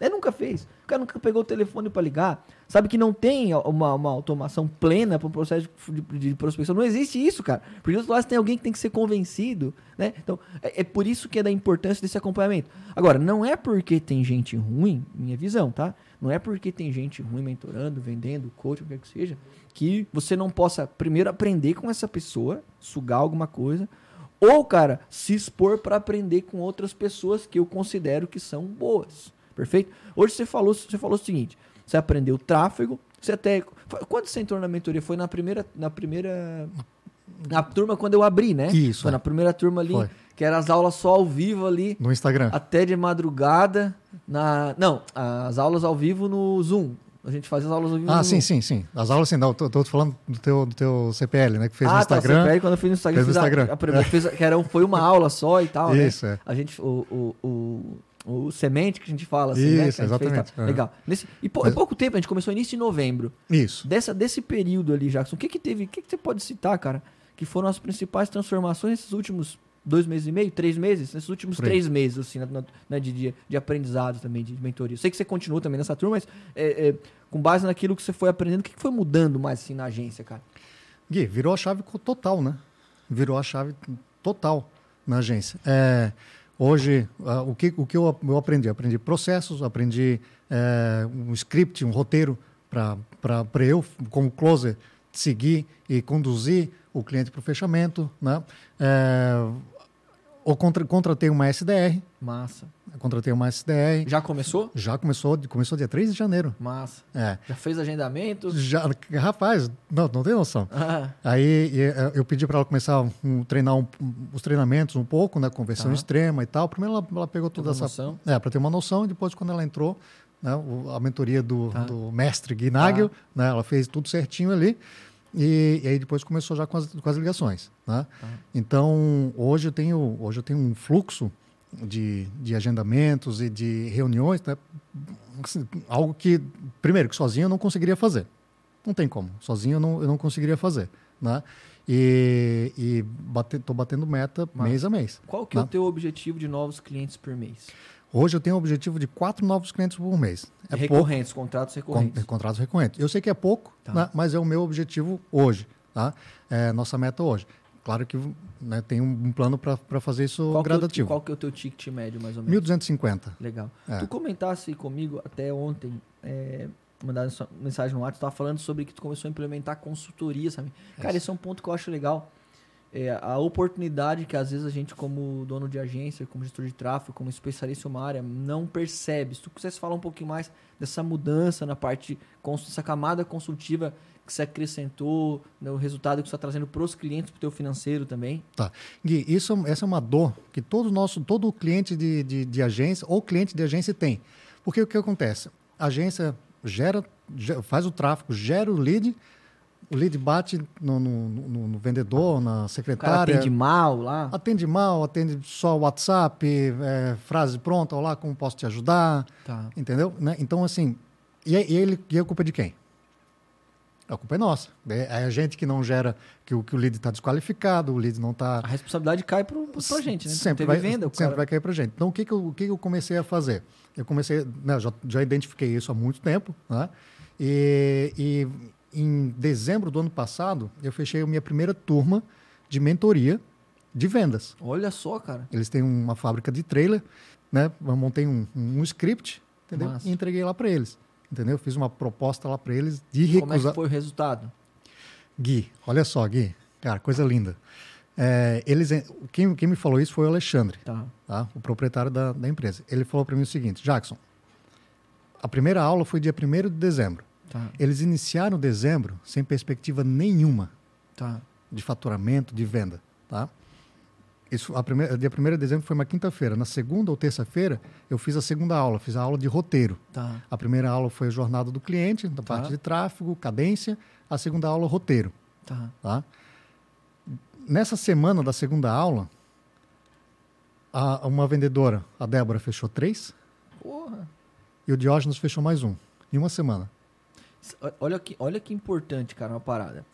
A: É, nunca fez. O cara nunca pegou o telefone para ligar. Sabe que não tem uma, uma automação plena para o processo de, de- de prospecção. Não existe isso, cara. Porque do outro lado tem alguém que tem que ser convencido, né? Então, é, é por isso que é da importância desse acompanhamento. Agora, não é porque tem gente ruim, minha visão, tá? Não é porque tem gente ruim mentorando, vendendo, coach, o que quer que seja, que você não possa primeiro aprender com essa pessoa, sugar alguma coisa, ou, cara, se expor para aprender com outras pessoas que eu considero que são boas. Perfeito? Hoje você falou, você falou o seguinte: você aprendeu tráfego, você até. Quando você entrou na mentoria? Foi na primeira. Na primeira. Na turma quando eu abri, né?
B: Isso,
A: Foi
B: é.
A: na primeira turma ali,
B: Foi.
A: que era as aulas só ao vivo ali,
B: No Instagram.
A: até de madrugada. Na, não, as aulas ao vivo no Zoom. A gente fazia as aulas ao vivo
B: Ah,
A: no
B: sim,
A: Zoom.
B: sim, sim. As aulas, sim, não, tô, tô falando do teu, do teu CPL, né? Que fez
A: ah,
B: no Instagram.
A: Tá, CPL, quando eu fiz no Instagram,
B: Fez no
A: fiz a-
B: Instagram.
A: A, primeira, fiz a- que era, foi uma aula só e tal, né?
B: Isso, é.
A: A gente, o, o, o, o semente que a gente fala, assim, né?
B: Isso,
A: que a gente fez,
B: exatamente.
A: tá?
B: É.
A: Legal. Nesse, e pou-
B: Mas-
A: em pouco tempo, a gente começou início de novembro.
B: Isso.
A: Dessa, desse período ali, Jackson, o que que teve, o que que você pode citar, cara, que foram as principais transformações nesses últimos dois meses e meio, três meses? Nesses últimos três meses, assim, na- na- né, de, de, de aprendizado também, de mentoria. Eu sei que você continua também nessa turma, mas é, é, com base naquilo que você foi aprendendo, o que, que foi mudando mais, assim, na agência, cara?
B: Gui, virou a chave total, né? Virou a chave total na agência. É, hoje, ah, o, que, o que eu, eu aprendi? Aprendi processos, aprendi é, um script, um roteiro para eu, como closer, seguir e conduzir o cliente para o fechamento. Né? É, eu contra, contratei uma SDR,
A: Massa.
B: Eu contratei uma SDR,
A: Já começou?
B: já começou, começou dia 3 de janeiro.
A: Massa.
B: É.
A: Já fez agendamento?
B: Já, rapaz, não, não tem noção.
A: Ah,
B: Aí eh, eu pedi para ela começar a um, treinar um- os treinamentos um pouco, né, conversão
A: Tá.
B: extrema e tal. Primeiro ela, ela pegou toda essa,
A: noção.
B: é, para ter uma noção. E depois quando ela entrou, né, a mentoria do,
A: Tá.
B: do mestre Gui Nagel, né, ela fez tudo certinho ali. E, e aí depois começou já com as, com as ligações, né?
A: Tá.
B: Então hoje eu tenho hoje eu tenho um fluxo de, de agendamentos e de reuniões, né? Assim, algo que primeiro que sozinho eu não conseguiria fazer. Não tem como. Sozinho eu não, eu não conseguiria fazer. Né? E, e bate, tô batendo meta
A: Massa.
B: mês a mês.
A: qual que é o
B: Tá.
A: teu objetivo de novos clientes por mês?
B: Hoje eu tenho um objetivo de quatro novos clientes por mês.
A: É recorrentes, pouco, contratos recorrentes.
B: contratos recorrentes. Eu sei que é pouco, tá. né, mas é o meu objetivo hoje. Tá? É nossa meta hoje. Claro que né, tem um, plano para fazer isso qual gradativo.
A: Que é qual que é o teu ticket médio, mais ou menos?
B: 1.250.
A: Legal. É. Tu comentasse comigo até ontem, é, mandaram mensagem no WhatsApp, estava falando sobre que tu começou a implementar consultoria, sabe? Cara, esse é um ponto que eu acho legal é, a oportunidade que às vezes a gente, como dono de agência, como gestor de tráfego, como especialista em uma área, não percebe. Se tu quisesse falar um pouquinho mais dessa mudança na parte, dessa camada consultiva que você acrescentou, né, o resultado que você está trazendo para os clientes, para o teu financeiro também.
B: Tá. Gui, isso, essa é uma dor que todo nosso, todo cliente de, de, de agência ou cliente de agência tem. Porque o que acontece? A agência gera, faz o tráfego, gera o lead, o lead bate no, no, no, no vendedor, na secretária.
A: atende mal lá?
B: Atende mal, atende só WhatsApp, é, frase pronta, olá, como posso te ajudar? Tá. Entendeu? Né? Então, assim, e, e, ele, e a culpa é de quem? A culpa é nossa. É, é a gente que não gera, que o, que o lead está desqualificado, o lead não está.
A: A responsabilidade cai para a gente, né?
B: Sempre, vai, venda, sempre cara... vai cair para a gente. Então, o que, que, eu, o que eu comecei a fazer? Eu comecei, né, já, já identifiquei isso há muito tempo, né? E, e em dezembro do ano passado, eu fechei a minha primeira turma de mentoria de vendas.
A: Olha só, cara.
B: Eles têm uma fábrica de trailer, né? Eu montei um, um, script, entendeu? Massa. E entreguei lá para eles, entendeu? Fiz uma proposta lá para eles de recusar. Como é
A: que foi o resultado?
B: Gui, olha só, Gui, cara, coisa linda. É, eles, quem, quem me falou isso foi o Alexandre, tá. Tá? o proprietário da, da empresa. Ele falou para mim o seguinte, Jackson, a primeira aula foi dia 1 de dezembro. Tá. Eles iniciaram dezembro sem perspectiva nenhuma tá. de faturamento, de venda. Tá? Isso, a primeira, dia 1 de dezembro foi uma quinta-feira. Na segunda ou terça-feira, eu fiz a segunda aula, fiz a aula de roteiro. Tá. A primeira aula foi a jornada do cliente, da tá. parte de tráfego, cadência. A segunda aula, roteiro. Tá. Tá? Nessa semana da segunda aula, a, uma vendedora, a Débora, fechou três. Porra. E o Diógenes fechou mais um, em uma semana.
A: Olha que, olha que importante, cara, uma parada.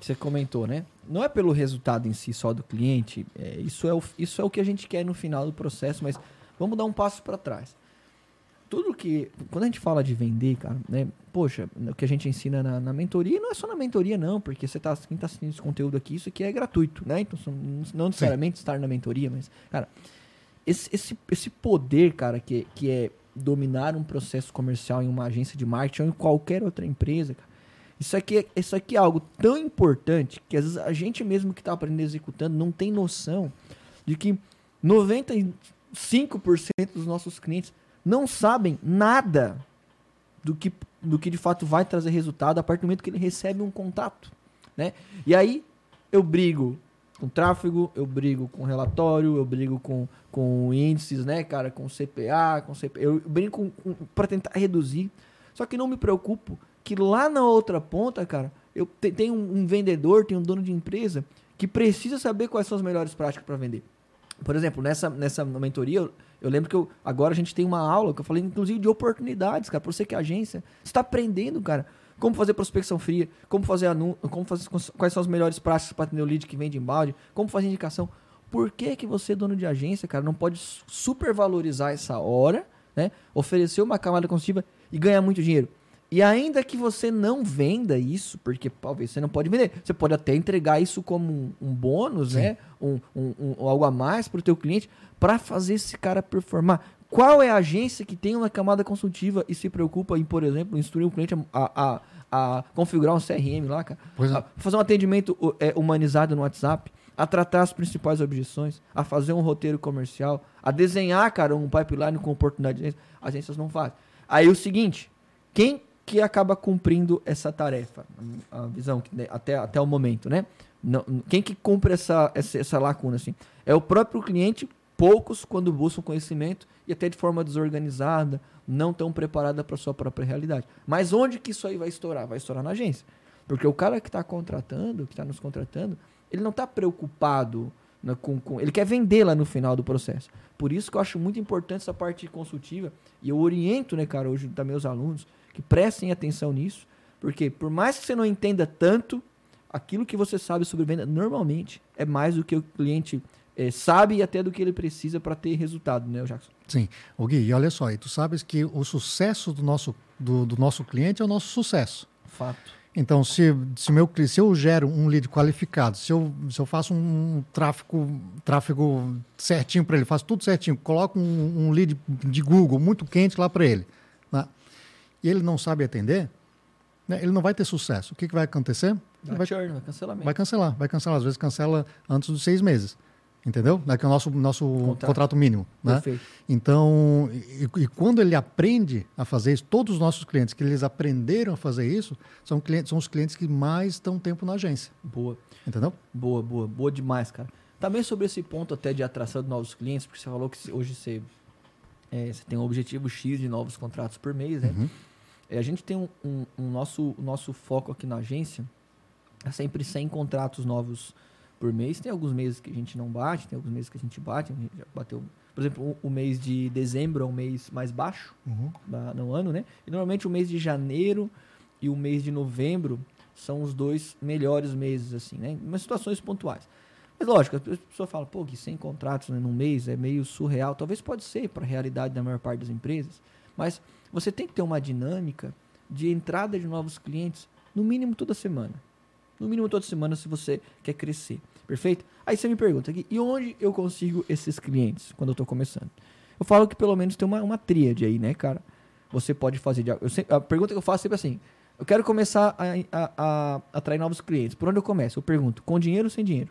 A: Você comentou, né? Não é pelo resultado em si só do cliente, é, isso, é o, isso é o que a gente quer no final do processo, mas vamos dar um passo para trás. Tudo que. Quando a gente fala de vender, cara, né? Poxa, o que a gente ensina na, na mentoria, não é só na mentoria, não, porque você tá, quem está assistindo esse conteúdo aqui, isso aqui é gratuito, né? Então, não necessariamente Sim. estar na mentoria, mas, cara, esse, esse, esse poder, cara, que, que é dominar um processo comercial em uma agência de marketing ou em qualquer outra empresa, cara, isso aqui, é, isso aqui é algo tão importante que às vezes a gente mesmo que está aprendendo executando não tem noção de que 95% dos nossos clientes não sabem nada do que, do que de fato vai trazer resultado a partir do momento que ele recebe um contato. Né? E aí eu brigo com tráfego, eu brigo com relatório, eu brigo com, com índices, né, cara, com CPA, com CPA, eu brigo para tentar reduzir. Só que não me preocupo que lá na outra ponta, cara, eu te, tenho um, vendedor, tenho um dono de empresa que precisa saber quais são as melhores práticas para vender. Por exemplo, nessa, nessa mentoria, eu, eu, lembro que eu, agora a gente tem uma aula que eu falei, inclusive, de oportunidades, cara, para você que é agência. Está aprendendo, cara como fazer prospecção fria, como fazer anúncio, como fazer, quais são as melhores práticas para atender o lead que vem de embalde, como fazer indicação. Por que, que você, dono de agência, cara, não pode supervalorizar essa hora, né? Oferecer uma camada consultiva e ganhar muito dinheiro? E ainda que você não venda isso, porque talvez você não pode vender, você pode até entregar isso como um, um bônus, Sim. né? Um, um, um, algo a mais para o teu cliente, para fazer esse cara performar. Qual é a agência que tem uma camada consultiva e se preocupa em, por exemplo, instruir o cliente a, a, a configurar um CRM lá, cara? É. Fazer um atendimento é, humanizado no WhatsApp, a tratar as principais objeções, a fazer um roteiro comercial, a desenhar, cara, um pipeline com oportunidades. As agências não fazem. Aí o seguinte, quem que acaba cumprindo essa tarefa? A visão né, até, até o momento, né? Não, quem que cumpre essa, essa, essa lacuna, assim? É o próprio cliente poucos quando buscam conhecimento e até de forma desorganizada, não tão preparada para sua própria realidade. Mas onde que isso aí vai estourar? Vai estourar na agência. Porque o cara que está contratando, que está nos contratando, ele não está preocupado né, com, com, Ele quer vender lá no final do processo. Por isso que eu acho muito importante essa parte consultiva. E eu oriento, né, cara, hoje também meus alunos que prestem atenção nisso. Porque por mais que você não entenda tanto, aquilo que você sabe sobre venda normalmente é mais do que o cliente é, sabe até do que ele precisa para ter resultado, né, Jackson?
B: Sim. O Gui, e olha só, e tu sabes que o sucesso do nosso, do, do nosso cliente é o nosso sucesso.
A: Fato.
B: Então, se, se, meu, se eu gero um lead qualificado, se eu, se eu faço um tráfego, tráfego certinho para ele, faço tudo certinho, coloco um, um lead de Google muito quente lá para ele, né? e ele não sabe atender, né? ele não vai ter sucesso. O que, que vai acontecer?
A: Vai, churn, vai cancelamento.
B: Vai cancelar, vai cancelar. Às vezes cancela antes dos seis meses. Entendeu? Que é o nosso, nosso contrato. contrato mínimo. Né? Perfeito. Então, e, e, quando ele aprende a fazer isso, todos os nossos clientes que eles aprenderam a fazer isso, são, clientes, são os clientes que mais estão tempo na agência.
A: Boa.
B: Entendeu?
A: Boa, boa, boa demais, cara. Também sobre esse ponto até de atração de novos clientes, porque você falou que hoje você, é, você tem um objetivo X de novos contratos por mês, né? Uhum. É, a gente tem um, um, um nosso, nosso foco aqui na agência, é sempre 100 contratos novos por mês. Tem alguns meses que a gente não bate, tem alguns meses que a gente bate. A gente já bateu, por exemplo, o, mês de dezembro é um mês mais baixo uhum. da, no ano, né? E normalmente o mês de janeiro e o mês de novembro são os dois melhores meses, assim, né? Em situações pontuais. Mas lógico, a pessoa fala, pô, que 100 contratos né, num mês é meio surreal. Talvez pode ser para a realidade da maior parte das empresas, mas você tem que ter uma dinâmica de entrada de novos clientes, no mínimo toda semana. No mínimo toda semana se você quer crescer. Perfeito? Aí você me pergunta aqui, e onde eu consigo esses clientes quando eu estou começando? Eu falo que pelo menos tem uma, uma tríade aí, né, cara? Você pode fazer. De, eu sempre, a pergunta que eu faço é sempre assim: eu quero começar a, a, a, atrair novos clientes. Por onde eu começo? Eu pergunto: com dinheiro ou sem dinheiro?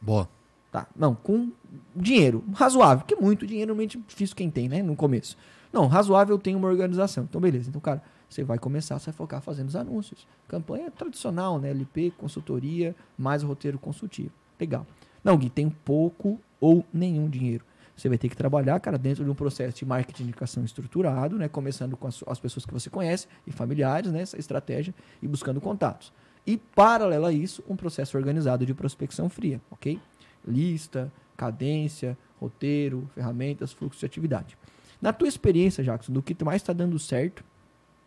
B: Boa.
A: Tá. Não, com dinheiro. Razoável. Porque muito dinheiro normalmente é difícil quem tem, né? No começo. Não, razoável eu tenho uma organização. Então, beleza. Então, cara, você vai começar a se focar fazendo os anúncios. Campanha tradicional, né? LP, consultoria, mais roteiro consultivo. Legal. Não, Gui, tem pouco ou nenhum dinheiro. Você vai ter que trabalhar, cara, dentro de um processo de marketing de indicação estruturado, né? Começando com as, as pessoas que você conhece e familiares, né? Essa estratégia e buscando contatos. E, paralelo a isso, um processo organizado de prospecção fria, ok? Lista, cadência, roteiro, ferramentas, fluxo de atividade. Na tua experiência, Jackson, do que mais está dando certo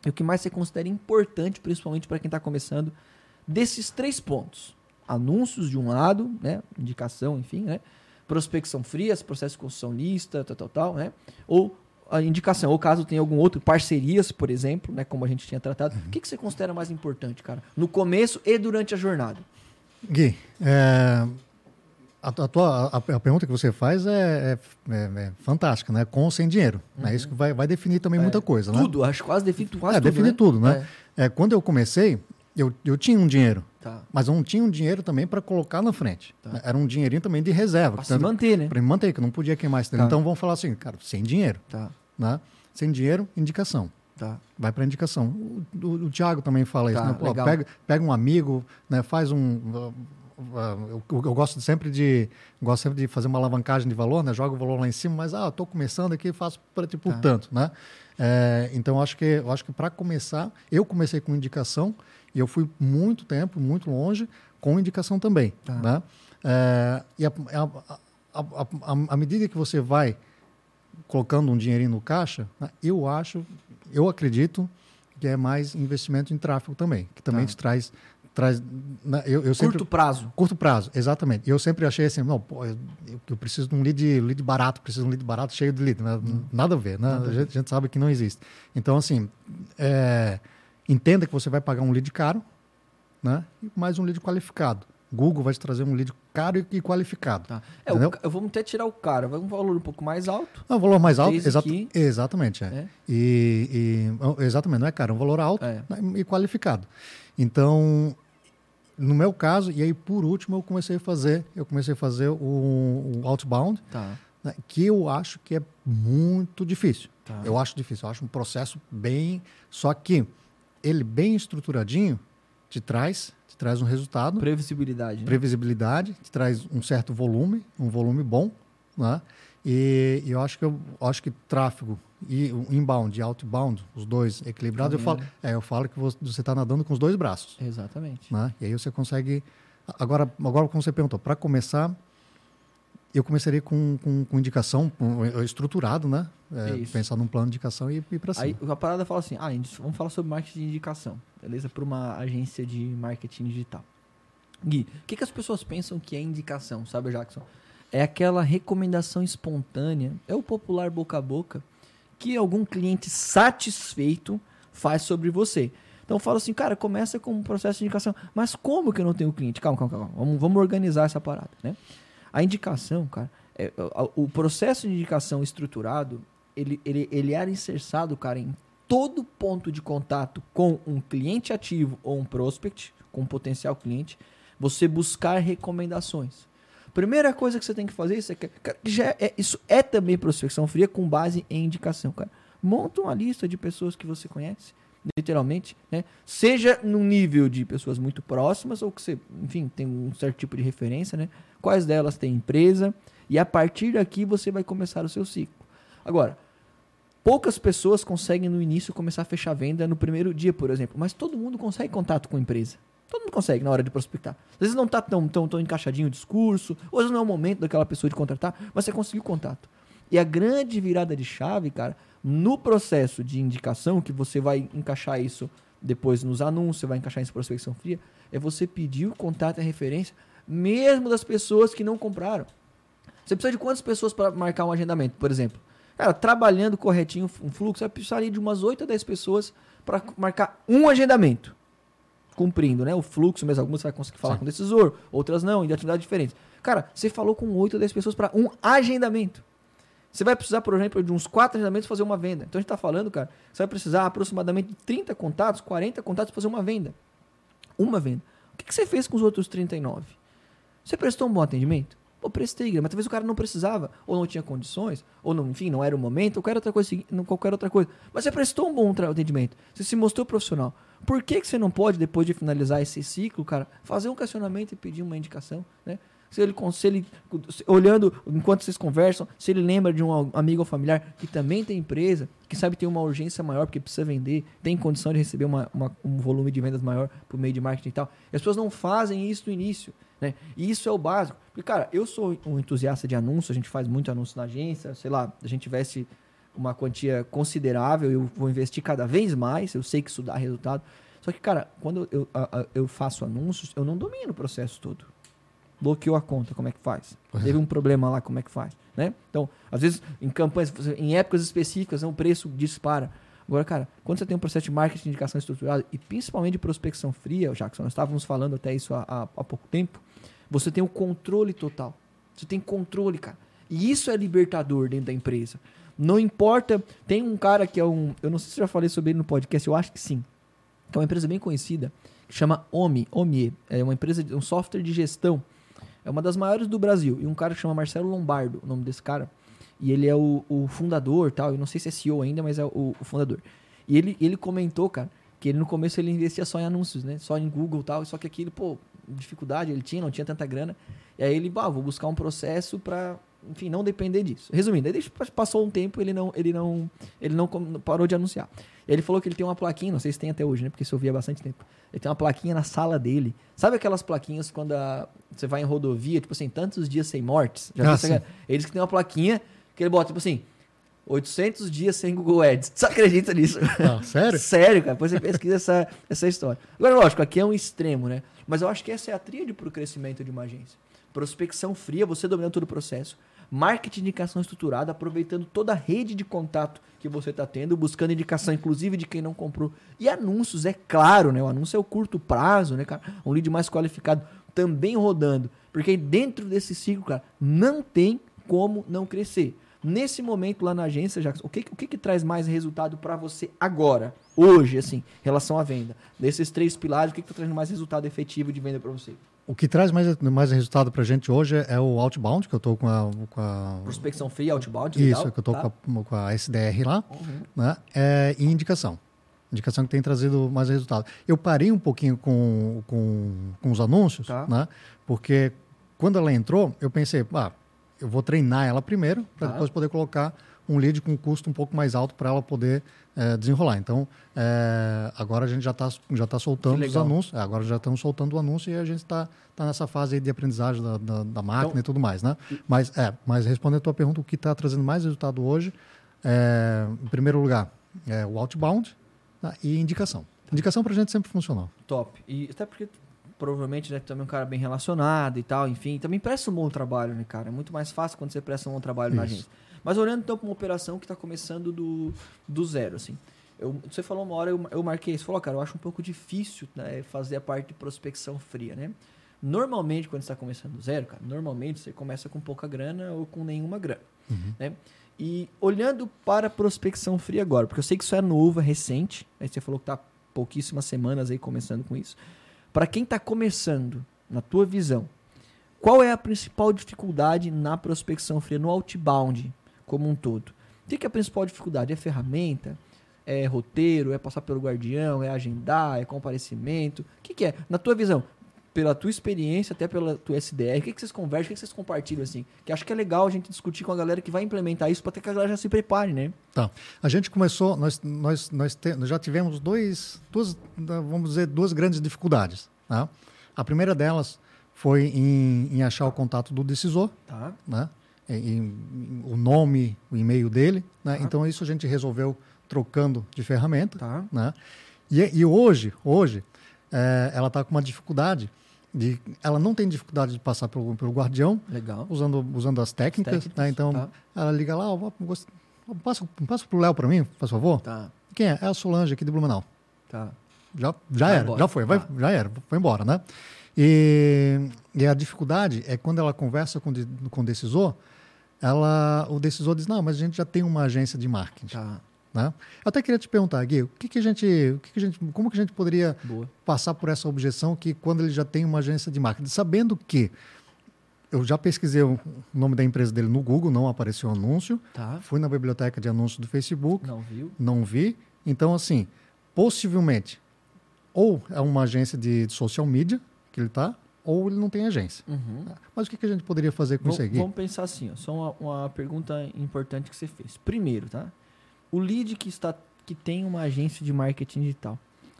A: e o que mais você considera importante, principalmente para quem está começando, desses três pontos: anúncios de um lado, né, indicação, enfim, né, prospecção fria, processo de construção lista, tal, tal, tal, né, ou a indicação, ou caso tenha algum outro, parcerias, por exemplo, né, como a gente tinha tratado. Uhum. O que, que você considera mais importante, cara, no começo e durante a jornada?
B: Gui, é, a, a, tua, a, a, pergunta que você faz é, é, é, é fantástica, né? Com ou sem dinheiro. Uhum. É isso que vai, vai definir também muita coisa,
A: tudo, né? Tudo, acho quase define quase
B: é,
A: tudo.
B: Define né? tudo, né? É. é. quando eu comecei, eu, eu tinha um dinheiro. Tá. Mas eu não tinha um dinheiro também para colocar na frente. Tá. Era um dinheirinho também de reserva.
A: Para se manter, né?
B: Para me manter, que eu não podia queimar esse tá. Então vamos falar assim, cara, sem dinheiro. Tá. Né? Sem dinheiro, indicação. Tá. Vai para indicação. O, o, o Thiago também fala isso. Tá, né? Pô, pega, pega um amigo, né? faz um eu, eu, gosto sempre de gosto sempre de fazer uma alavancagem de valor, né? Jogo o valor lá em cima, mas ah, estou começando aqui, faço para tipo tá. tanto, né? É, então acho que eu acho que para começar, eu comecei com indicação e eu fui muito tempo, muito longe com indicação também, tá. né? É, e a, a, medida que você vai colocando um dinheirinho no caixa, né? eu acho, eu acredito que é mais investimento em tráfego também, que também tá. te traz traz. Né, eu, eu
A: sempre, curto prazo.
B: Curto prazo, exatamente. Eu sempre achei assim, não, pô, eu, eu preciso de um lead, lead barato, preciso de um lead barato cheio de lead. Né? Hum. Nada a ver, né? A gente, a gente, sabe que não existe. Então, assim, é, entenda que você vai pagar um lead caro, né? E mais um lead qualificado. Google vai te trazer um lead caro e qualificado. Tá.
A: É, o, eu vou até tirar o caro, vai um valor um pouco mais alto.
B: Não, um valor mais alto, exa que... exatamente. É. é. E, e, exatamente, não é caro, é um valor alto é. Né, e qualificado. Então, no meu caso, e aí por último eu comecei a fazer, eu comecei a fazer o, o outbound, tá. né, que eu acho que é muito difícil. Tá. Eu acho difícil, eu acho um processo bem, só que ele bem estruturadinho te traz, te traz um resultado,
A: previsibilidade, né?
B: previsibilidade, te traz um certo volume, um volume bom, né? E, e eu acho que eu acho que tráfego e o inbound e outbound, os dois equilibrados, eu falo, é, eu falo que você está nadando com os dois braços.
A: Exatamente.
B: Né? E aí você consegue. Agora, agora como você perguntou, para começar, eu começaria com, com, com indicação com, estruturado, né? É, pensar num plano de indicação e ir para cima.
A: Aí a parada fala assim: ah, vamos falar sobre marketing de indicação, beleza? Para uma agência de marketing digital. Gui, o que, que as pessoas pensam que é indicação, sabe, Jackson? é aquela recomendação espontânea, é o popular boca a boca que algum cliente satisfeito faz sobre você. Então fala assim, cara, começa com um processo de indicação. Mas como que eu não tenho cliente? Calma, calma, calma. Vamos, vamos organizar essa parada, né? A indicação, cara, é, o processo de indicação estruturado, ele, ele, ele é alicerçado, cara, em todo ponto de contato com um cliente ativo ou um prospect, com um potencial cliente, você buscar recomendações. Primeira coisa que você tem que fazer isso é que já é, isso é também prospecção fria com base em indicação, cara. Monta uma lista de pessoas que você conhece, literalmente, né? Seja no nível de pessoas muito próximas ou que você, enfim, tem um certo tipo de referência, né? Quais delas tem empresa e a partir daqui você vai começar o seu ciclo. Agora, poucas pessoas conseguem no início começar a fechar venda no primeiro dia, por exemplo, mas todo mundo consegue contato com empresa. Todo mundo consegue na hora de prospectar. Às vezes não está tão, tão, tão encaixadinho o discurso, ou às vezes não é o momento daquela pessoa de contratar, mas você conseguiu contato. E a grande virada de chave, cara, no processo de indicação, que você vai encaixar isso depois nos anúncios, vai encaixar isso em prospecção fria, é você pedir o contato e a referência, mesmo das pessoas que não compraram. Você precisa de quantas pessoas para marcar um agendamento, por exemplo? Cara, trabalhando corretinho um fluxo, você vai precisar de umas 8 a 10 pessoas para marcar um agendamento cumprindo, né? O fluxo mesmo. Algumas você vai conseguir falar Sim. com o decisor, outras não, em atividades diferentes. Cara, você falou com 8 ou 10 pessoas para um agendamento. Você vai precisar, por exemplo, de uns 4 agendamentos fazer uma venda. Então a gente está falando, cara, você vai precisar aproximadamente de 30 contatos, 40 contatos para fazer uma venda. Uma venda. O que, que você fez com os outros 39? Você prestou um bom atendimento? Pô, prestei, mas talvez o cara não precisava, ou não tinha condições, ou não, enfim, não era o momento, ou qualquer outra coisa, qualquer outra coisa. Mas você prestou um bom atendimento, você se mostrou profissional. Por que, que você não pode, depois de finalizar esse ciclo, cara, fazer um questionamento e pedir uma indicação, né? Se ele, se ele, olhando enquanto vocês conversam, se ele lembra de um amigo ou familiar que também tem empresa, que sabe tem uma urgência maior porque precisa vender, tem condição de receber uma, uma, um volume de vendas maior por meio de marketing e tal. E as pessoas não fazem isso no início, né? E isso é o básico. Porque, cara, eu sou um entusiasta de anúncio, a gente faz muito anúncio na agência, sei lá, a gente investe uma quantia considerável, eu vou investir cada vez mais, eu sei que isso dá resultado. Só que, cara, quando eu, eu faço anúncios, eu não domino o processo todo. Bloqueou a conta, como é que faz? Uhum. Teve um problema lá, como é que faz? Né? Então, às vezes, em campanhas, em épocas específicas, o preço dispara. Agora, cara, quando você tem um processo de marketing de indicação estruturado e principalmente de prospecção fria, Jackson, nós estávamos falando até isso há, há, há pouco tempo, você tem o controle total. Você tem controle, cara. E isso é libertador dentro da empresa. Não importa. Tem um cara que é um. Eu não sei se já falei sobre ele no podcast, eu acho que sim. Que é uma empresa bem conhecida, que chama OMI. OMI. É uma empresa, um software de gestão. É uma das maiores do Brasil. E um cara que chama Marcelo Lombardo, o nome desse cara. E ele é o, o fundador tal. Eu não sei se é CEO ainda, mas é o, o, fundador. E ele, ele comentou, cara, que ele no começo ele investia só em anúncios, né? Só em Google tal. Só que aquilo, pô, dificuldade ele tinha, não tinha tanta grana. E aí ele, bah, vou buscar um processo para enfim, não depender disso. Resumindo, aí passou um tempo, ele não, ele não, ele não parou de anunciar. Ele falou que ele tem uma plaquinha, não sei se tem até hoje, né? Porque isso eu vi há bastante tempo. Ele tem uma plaquinha na sala dele. Sabe aquelas plaquinhas quando a, você vai em rodovia, tipo assim, tantos dias sem mortes? Já ah, Eles que tem uma plaquinha que ele bota, tipo assim, 800 dias sem Google Ads. Você acredita nisso?
B: Ah, sério?
A: sério, cara. Depois você pesquisa essa, essa história. Agora, lógico, aqui é um extremo, né? Mas eu acho que essa é a tríade para o crescimento de uma agência. Prospecção fria, você dominando todo o processo marketing de indicação estruturada, aproveitando toda a rede de contato que você está tendo, buscando indicação, inclusive, de quem não comprou. E anúncios, é claro, né? O anúncio é o curto prazo, né, cara? Um lead mais qualificado também rodando. Porque dentro desse ciclo, cara, não tem como não crescer. Nesse momento lá na agência, Jackson, o que, o que, que traz mais resultado para você agora, hoje, assim, em relação à venda? Desses três pilares, o que está trazendo mais resultado efetivo de venda para você?
B: O que traz mais, mais resultado para a gente hoje é o outbound, que eu estou com a, com a...
A: Prospecção free, outbound,
B: Isso, legal, que eu estou tá. com, com, a SDR lá, uhum. né? É, e indicação. Indicação que tem trazido mais resultado. Eu parei um pouquinho com, com, com os anúncios, tá. né? Porque quando ela entrou, eu pensei, ah, eu vou treinar ela primeiro, para tá. depois poder colocar um lead com um custo um pouco mais alto para ela poder é, desenrolar. Então, é, agora a gente já está já tá soltando os anúncios. É, agora já estamos soltando o anúncio e a gente está tá nessa fase de aprendizagem da, da, da máquina então, e tudo mais. Né? Mas, é, mas respondendo a tua pergunta, o que está trazendo mais resultado hoje, é, em primeiro lugar, é o outbound né, e indicação. Indicação para a gente sempre funcionou.
A: Top. E até porque provavelmente né, também um cara bem relacionado e tal, enfim, também presta um bom trabalho, né, cara? É muito mais fácil quando você presta um bom trabalho Isso. na agência. Mas olhando então para uma operação que está começando do, do zero, assim. Eu, você falou uma hora, eu, eu marquei isso. Falou, cara, eu acho um pouco difícil né, fazer a parte de prospecção fria, né? Normalmente, quando está começando do zero, cara, normalmente você começa com pouca grana ou com nenhuma grana, uhum. né? E olhando para a prospecção fria agora, porque eu sei que isso é novo, é recente, aí você falou que tá pouquíssimas semanas aí começando com isso. Para quem está começando, na tua visão, qual é a principal dificuldade na prospecção fria, no outbound como um todo? O que é a principal dificuldade? É ferramenta? É roteiro? É passar pelo guardião? É agendar? É comparecimento? O que, que é? Na tua visão, pela tua experiência, até pela tua SDR, o que, que vocês conversam, o que, que vocês compartilham, assim? Que acho que é legal a gente discutir com a galera que vai implementar isso para que a galera já se prepare, né?
B: Tá. A gente começou, nós, nós, nós, te, nós já tivemos dois, duas, vamos dizer, duas grandes dificuldades. Tá? A primeira delas foi em, em achar o contato do decisor, tá. né? Em, em, o nome, o e-mail dele. Né? Tá. Então, isso a gente resolveu trocando de ferramenta. Tá. Né? E, e hoje, hoje é, ela está com uma dificuldade de, ela não tem dificuldade de passar pelo, pelo guardião,
A: Legal.
B: Usando, usando as técnicas. As técnicas né? Então, tá. ela liga lá, oh, passa, passa para o Léo para mim, por favor. Tá. Quem é? É a Solange aqui de Blumenau. Tá. Já, já era, embora. já foi, vai, tá. já era, foi embora, né? E, e, a dificuldade é quando ela conversa com, com o decisor, ela, o decisor diz, não, mas a gente já tem uma agência de marketing. Tá. Né? Eu até queria te perguntar, Gui, o que, que a gente, o que, que a gente, como que a gente poderia Boa. passar por essa objeção que quando ele já tem uma agência de marketing, sabendo que eu já pesquisei o nome da empresa dele no Google, não apareceu anúncio. Tá. Fui na biblioteca de anúncios do Facebook.
A: Não viu?
B: Não vi. Então, assim, possivelmente, ou é uma agência de, de social media que ele está, ou ele não tem agência. Uhum. Mas o que, que a gente poderia fazer com
A: vamos,
B: isso aqui?
A: Vamos pensar assim, ó, só uma, uma pergunta importante que você fez. Primeiro, tá? o lead que está que tem uma agência de marketing digital,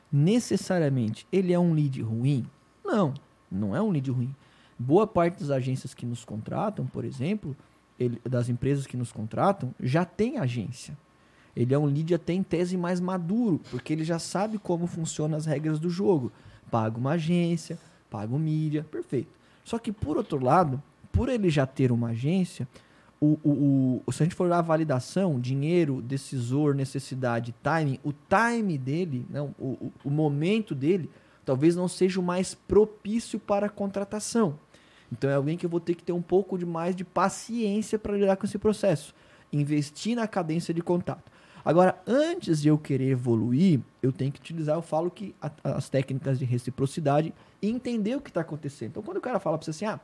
A: necessariamente ele é um lead ruim? Não, não é um lead ruim. Boa parte das agências que nos contratam, por exemplo, ele, das empresas que nos contratam, já tem agência. Ele é um lead até em tese mais maduro, porque ele já sabe como funcionam as regras do jogo. Paga uma agência, paga o mídia, perfeito. Só que por outro lado, por ele já ter uma agência, o, o, o, se a gente for olhar a validação, dinheiro, decisor, necessidade, timing, o time dele, não, né, o, o momento dele, talvez não seja o mais propício para a contratação. Então é alguém que eu vou ter que ter um pouco de mais de paciência para lidar com esse processo. Investir na cadência de contato. Agora, antes de eu querer evoluir, eu tenho que utilizar, eu falo que a, as técnicas de reciprocidade e entender o que está acontecendo. Então, quando o cara fala para você assim, ah,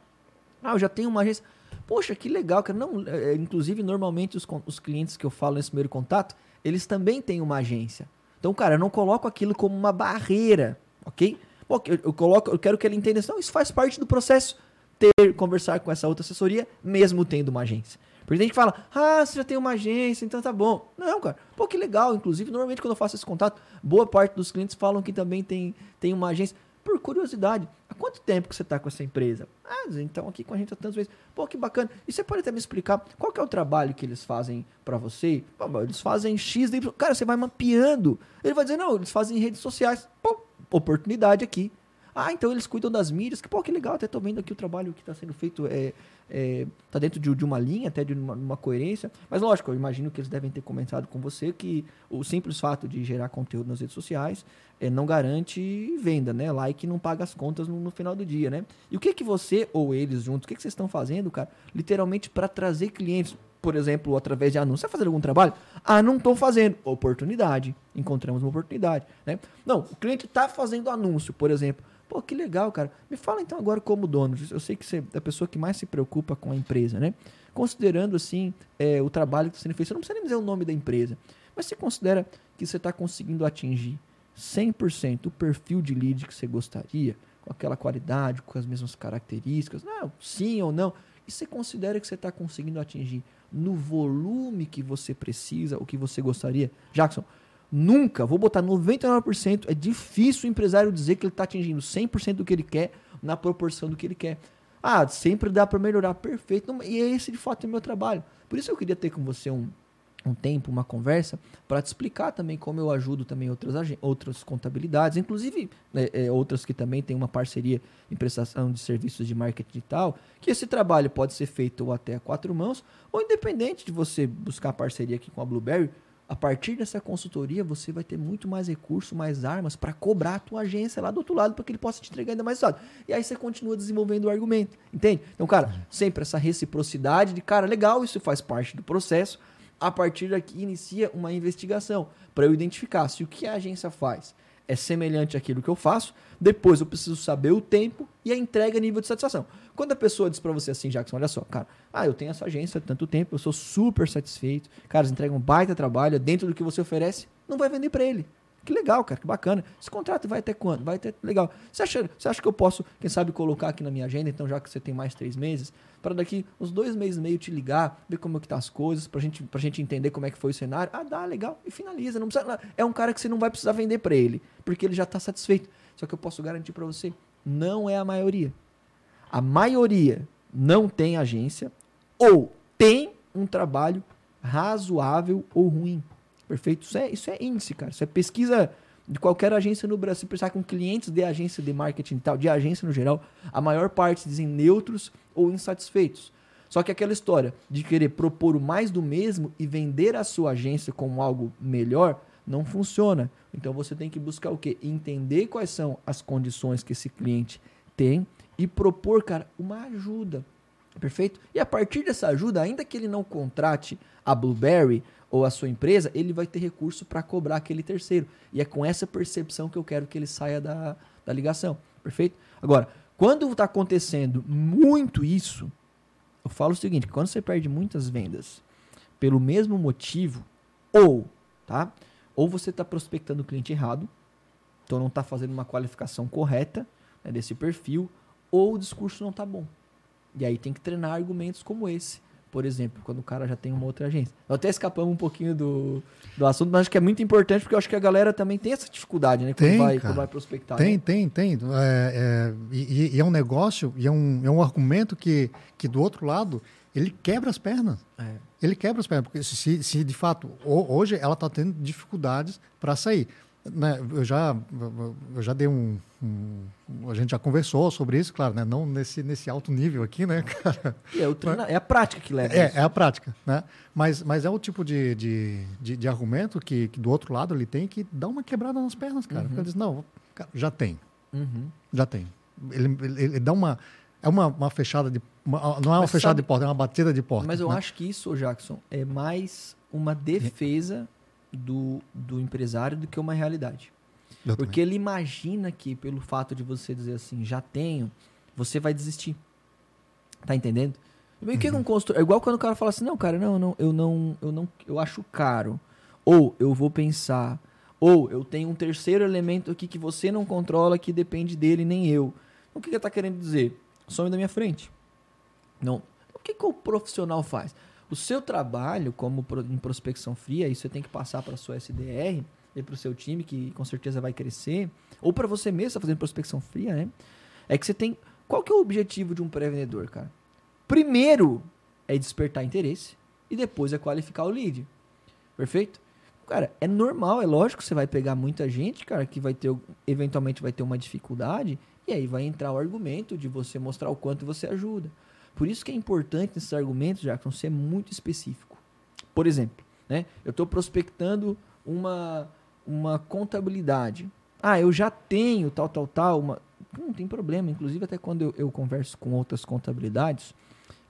A: ah, eu já tenho uma agência. Poxa, que legal, cara. Não, é, é, inclusive, normalmente os, os clientes que eu falo nesse primeiro contato, eles também têm uma agência. Então, cara, eu não coloco aquilo como uma barreira, ok? Pô, eu, eu, coloco, eu quero que ele entenda. Não, isso faz parte do processo ter, conversar com essa outra assessoria, mesmo tendo uma agência. Porque tem gente fala, ah, você já tem uma agência, então tá bom. Não, cara, pô, que legal. Inclusive, normalmente quando eu faço esse contato, boa parte dos clientes falam que também tem, tem uma agência por curiosidade. Há quanto tempo que você está com essa empresa? Ah, então aqui com a gente há tantas vezes. Pô, que bacana. E você pode até me explicar qual que é o trabalho que eles fazem para você? Pô, eles fazem X. Cara, você vai mapeando. Ele vai dizer, não, eles fazem redes sociais. Pô, oportunidade aqui. Ah, então eles cuidam das mídias. Que, pô, que legal. Até tô vendo aqui o trabalho que está sendo feito. É, é, tá dentro de, de, uma linha, até de uma, uma, coerência. Mas lógico, eu imagino que eles devem ter comentado com você que o simples fato de gerar conteúdo nas redes sociais é, não garante venda, né? Like não paga as contas no, no, final do dia, né? E o que que você ou eles juntos, o que que vocês estão fazendo, cara? Literalmente para trazer clientes, por exemplo, através de anúncios. Você fazendo algum trabalho? Ah, não estou fazendo. Oportunidade. Encontramos uma oportunidade, né? Não, o cliente está fazendo anúncio, por exemplo. Pô, que legal, cara. Me fala então agora como dono. Eu sei que você é a pessoa que mais se preocupa com a empresa, né? Considerando, assim, é, o trabalho que está sendo feito. Você não precisa nem dizer o nome da empresa. Mas você considera que você está conseguindo atingir 100% o perfil de lead que você gostaria, com aquela qualidade, com as mesmas características, não, sim ou não, e você considera que você está conseguindo atingir no volume que você precisa, o que você gostaria? Jackson, nunca, vou botar 99%, é difícil o empresário dizer que ele está atingindo 100% do que ele quer, na proporção do que ele quer. Ah, sempre dá para melhorar, perfeito, e esse de fato é o meu trabalho. Por isso eu queria ter com você um, um tempo, uma conversa, para te explicar também como eu ajudo também outras, outras contabilidades, inclusive é, é, outras que também têm uma parceria em prestação de serviços de marketing digital, que esse trabalho pode ser feito até a quatro mãos, ou independente de você buscar parceria aqui com a Blueberry, a partir dessa consultoria você vai ter muito mais recurso, mais armas para cobrar a tua agência lá do outro lado para que ele possa te entregar ainda mais resultado. E aí você continua desenvolvendo o argumento, entende? Então, cara, sempre essa reciprocidade de, cara, legal, isso faz parte do processo, a partir daqui inicia uma investigação para eu identificar se o que a agência faz é semelhante àquilo que eu faço. Depois eu preciso saber o tempo e a entrega nível de satisfação. Quando a pessoa diz para você assim, Jackson, olha só, cara, ah, eu tenho essa agência há tanto tempo, eu sou super satisfeito, cara, eles entregam um baita trabalho dentro do que você oferece, não vai vender para ele. Que legal, cara, que bacana. Esse contrato vai até quando? Vai até. Legal. Você acha, você acha que eu posso, quem sabe, colocar aqui na minha agenda, então, já que você tem mais três meses, para daqui uns dois meses e meio te ligar, ver como é que tá as coisas, pra gente, pra gente entender como é que foi o cenário. Ah, dá, legal. E finaliza. Não precisa, é um cara que você não vai precisar vender para ele, porque ele já tá satisfeito. Só que eu posso garantir para você, não é a maioria. A maioria não tem agência ou tem um trabalho razoável ou ruim. Perfeito? Isso é, isso é índice, cara. Isso é pesquisa de qualquer agência no Brasil. Se pensar com clientes de agência de marketing e tal, de agência no geral, a maior parte dizem neutros ou insatisfeitos. Só que aquela história de querer propor o mais do mesmo e vender a sua agência como algo melhor não funciona. Então você tem que buscar o quê? Entender quais são as condições que esse cliente tem e propor, cara, uma ajuda. Perfeito? E a partir dessa ajuda, ainda que ele não contrate a Blueberry ou a sua empresa, ele vai ter recurso para cobrar aquele terceiro. E é com essa percepção que eu quero que ele saia da, da ligação. Perfeito? Agora, quando está acontecendo muito isso, eu falo o seguinte: quando você perde muitas vendas pelo mesmo motivo, ou, tá? Ou você está prospectando o cliente errado, então não está fazendo uma qualificação correta né, desse perfil, ou o discurso não está bom. E aí tem que treinar argumentos como esse por exemplo, quando o cara já tem uma outra agência. Eu até escapamos um pouquinho do, do assunto, mas acho que é muito importante porque eu acho que a galera também tem essa dificuldade, né?
B: Quando, tem,
A: vai, quando vai prospectar.
B: Tem,
A: né?
B: tem, tem. É, é, e, e, é um negócio, e é um, é um argumento que, que do outro lado ele quebra as pernas. É. Ele quebra as pernas, porque se, se de fato hoje ela está tendo dificuldades para sair né, eu já eu já dei um, um, a gente já conversou sobre isso claro né não nesse nesse alto nível aqui né cara
A: é, o treino, é a prática que leva
B: é, é a prática né mas mas é o tipo de, de, de, de, argumento que, que do outro lado ele tem que dá uma quebrada nas pernas cara uhum. porque ele diz não cara, já tem uhum. já tem ele, ele, ele, dá uma é uma, uma fechada de uma, não é uma mas fechada sabe, de porta é uma batida de porta
A: mas eu
B: né?
A: acho que isso Jackson é mais uma defesa do, do empresário do que uma realidade. Eu Porque também. ele imagina que, pelo fato de você dizer assim, já tenho, você vai desistir. Tá entendendo? E o que é um uhum. consultor? É igual quando o cara fala assim, não, cara, não, não, eu não, eu não, eu acho caro. Ou eu vou pensar. Ou eu tenho um terceiro elemento aqui que você não controla, que depende dele, nem eu. O que ele está querendo dizer? Some da minha frente. Não. O que, que o profissional faz? O seu trabalho como em prospecção fria, isso você tem que passar para a sua SDR e para o seu time, que com certeza vai crescer, ou para você mesmo, tá fazendo prospecção fria, né? É que você tem. Qual que é o objetivo de um pré-vendedor, cara? Primeiro é despertar interesse e depois é qualificar o lead. Perfeito? Cara, é normal, é lógico que você vai pegar muita gente, cara, que vai ter, eventualmente vai ter uma dificuldade, e aí vai entrar o argumento de você mostrar o quanto você ajuda. Por isso que é importante nesses argumentos, Jackson, ser muito específico. Por exemplo, né, eu estou prospectando uma, uma contabilidade. Ah, eu já tenho tal, tal, tal. Uma... Não tem problema. Inclusive, até quando eu, eu converso com outras contabilidades,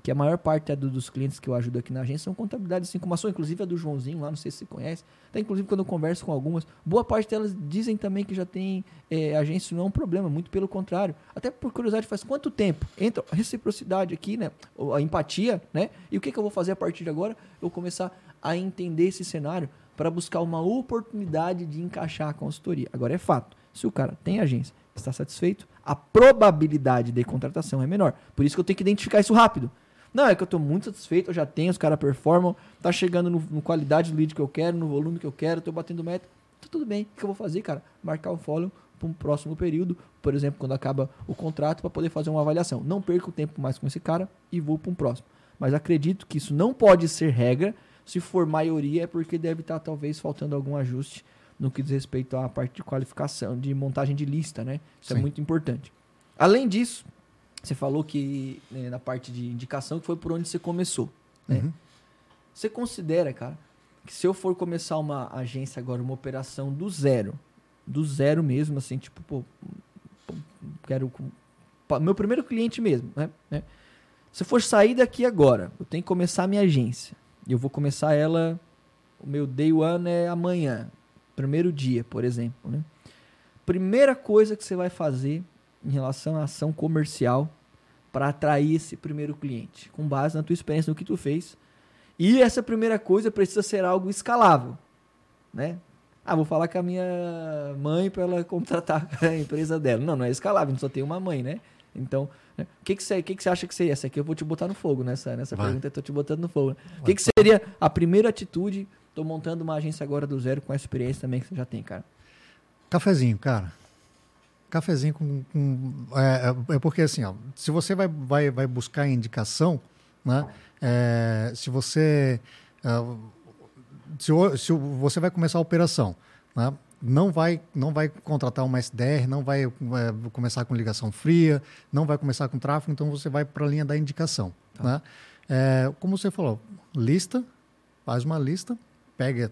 A: que a maior parte é do, dos clientes que eu ajudo aqui na agência são contabilidades assim como a sua, inclusive a do Joãozinho lá, não sei se você conhece. Até inclusive quando eu converso com algumas, boa parte delas dizem também que já tem é, agência, não é um problema, muito pelo contrário. Até por curiosidade, faz quanto tempo? Entra a reciprocidade aqui, né? A empatia, né? E o que, que eu vou fazer a partir de agora? Eu vou começar a entender esse cenário para buscar uma oportunidade de encaixar a consultoria. Agora é fato, se o cara tem agência, está satisfeito, a probabilidade de contratação é menor. Por isso que eu tenho que identificar isso rápido. Não, é que eu tô muito satisfeito, eu já tenho, os caras performam, tá chegando no, no, qualidade do lead que eu quero, no volume que eu quero, tô batendo meta. Tá tudo bem. O que eu vou fazer, cara? Marcar o follow para um próximo período, por exemplo, quando acaba o contrato, para poder fazer uma avaliação. Não perco tempo mais com esse cara e vou para um próximo. Mas acredito que isso não pode ser regra Se for maioria, é porque deve estar talvez faltando algum ajuste no que diz respeito à parte de qualificação, de montagem de lista, né? Isso é
B: Sim.
A: muito importante. Além disso, você falou que né, na parte de indicação que foi por onde você começou. né?
B: Uhum.
A: Você considera, cara, que se eu for começar uma agência agora, uma operação do zero, do zero mesmo, assim, tipo, pô, quero. Meu primeiro cliente mesmo, né? né? Se eu for sair daqui agora, eu tenho que começar a minha agência. Eu vou começar ela. O meu day one é amanhã. Primeiro dia, por exemplo, né? Primeira coisa que você vai fazer em relação à ação comercial para atrair esse primeiro cliente, com base na tua experiência, no que tu fez. E essa primeira coisa precisa ser algo escalável, né? Ah, vou falar com a minha mãe para ela contratar a empresa dela. Não, não é escalável, a gente só tem uma mãe, né? Então, né? o que que você, que que você acha que seria? Essa aqui eu vou te botar no fogo nessa, nessa
B: Vai.
A: pergunta, eu tô te botando no fogo. O que, que seria a primeira atitude? Tô montando uma agência agora do zero com a experiência também que você já tem, cara.
B: Cafezinho, cara. Cafezinho com. com- é, é- é porque assim, ó, se você vai, vai, vai buscar indicação, né? é, se você. é, se, se você vai começar a operação, né? não, vai, não vai contratar uma SDR, não vai é, começar com ligação fria, não vai começar com tráfego, então você vai para a linha da indicação.
A: Tá.
B: Né? É, como você falou, lista, faz uma lista, pega,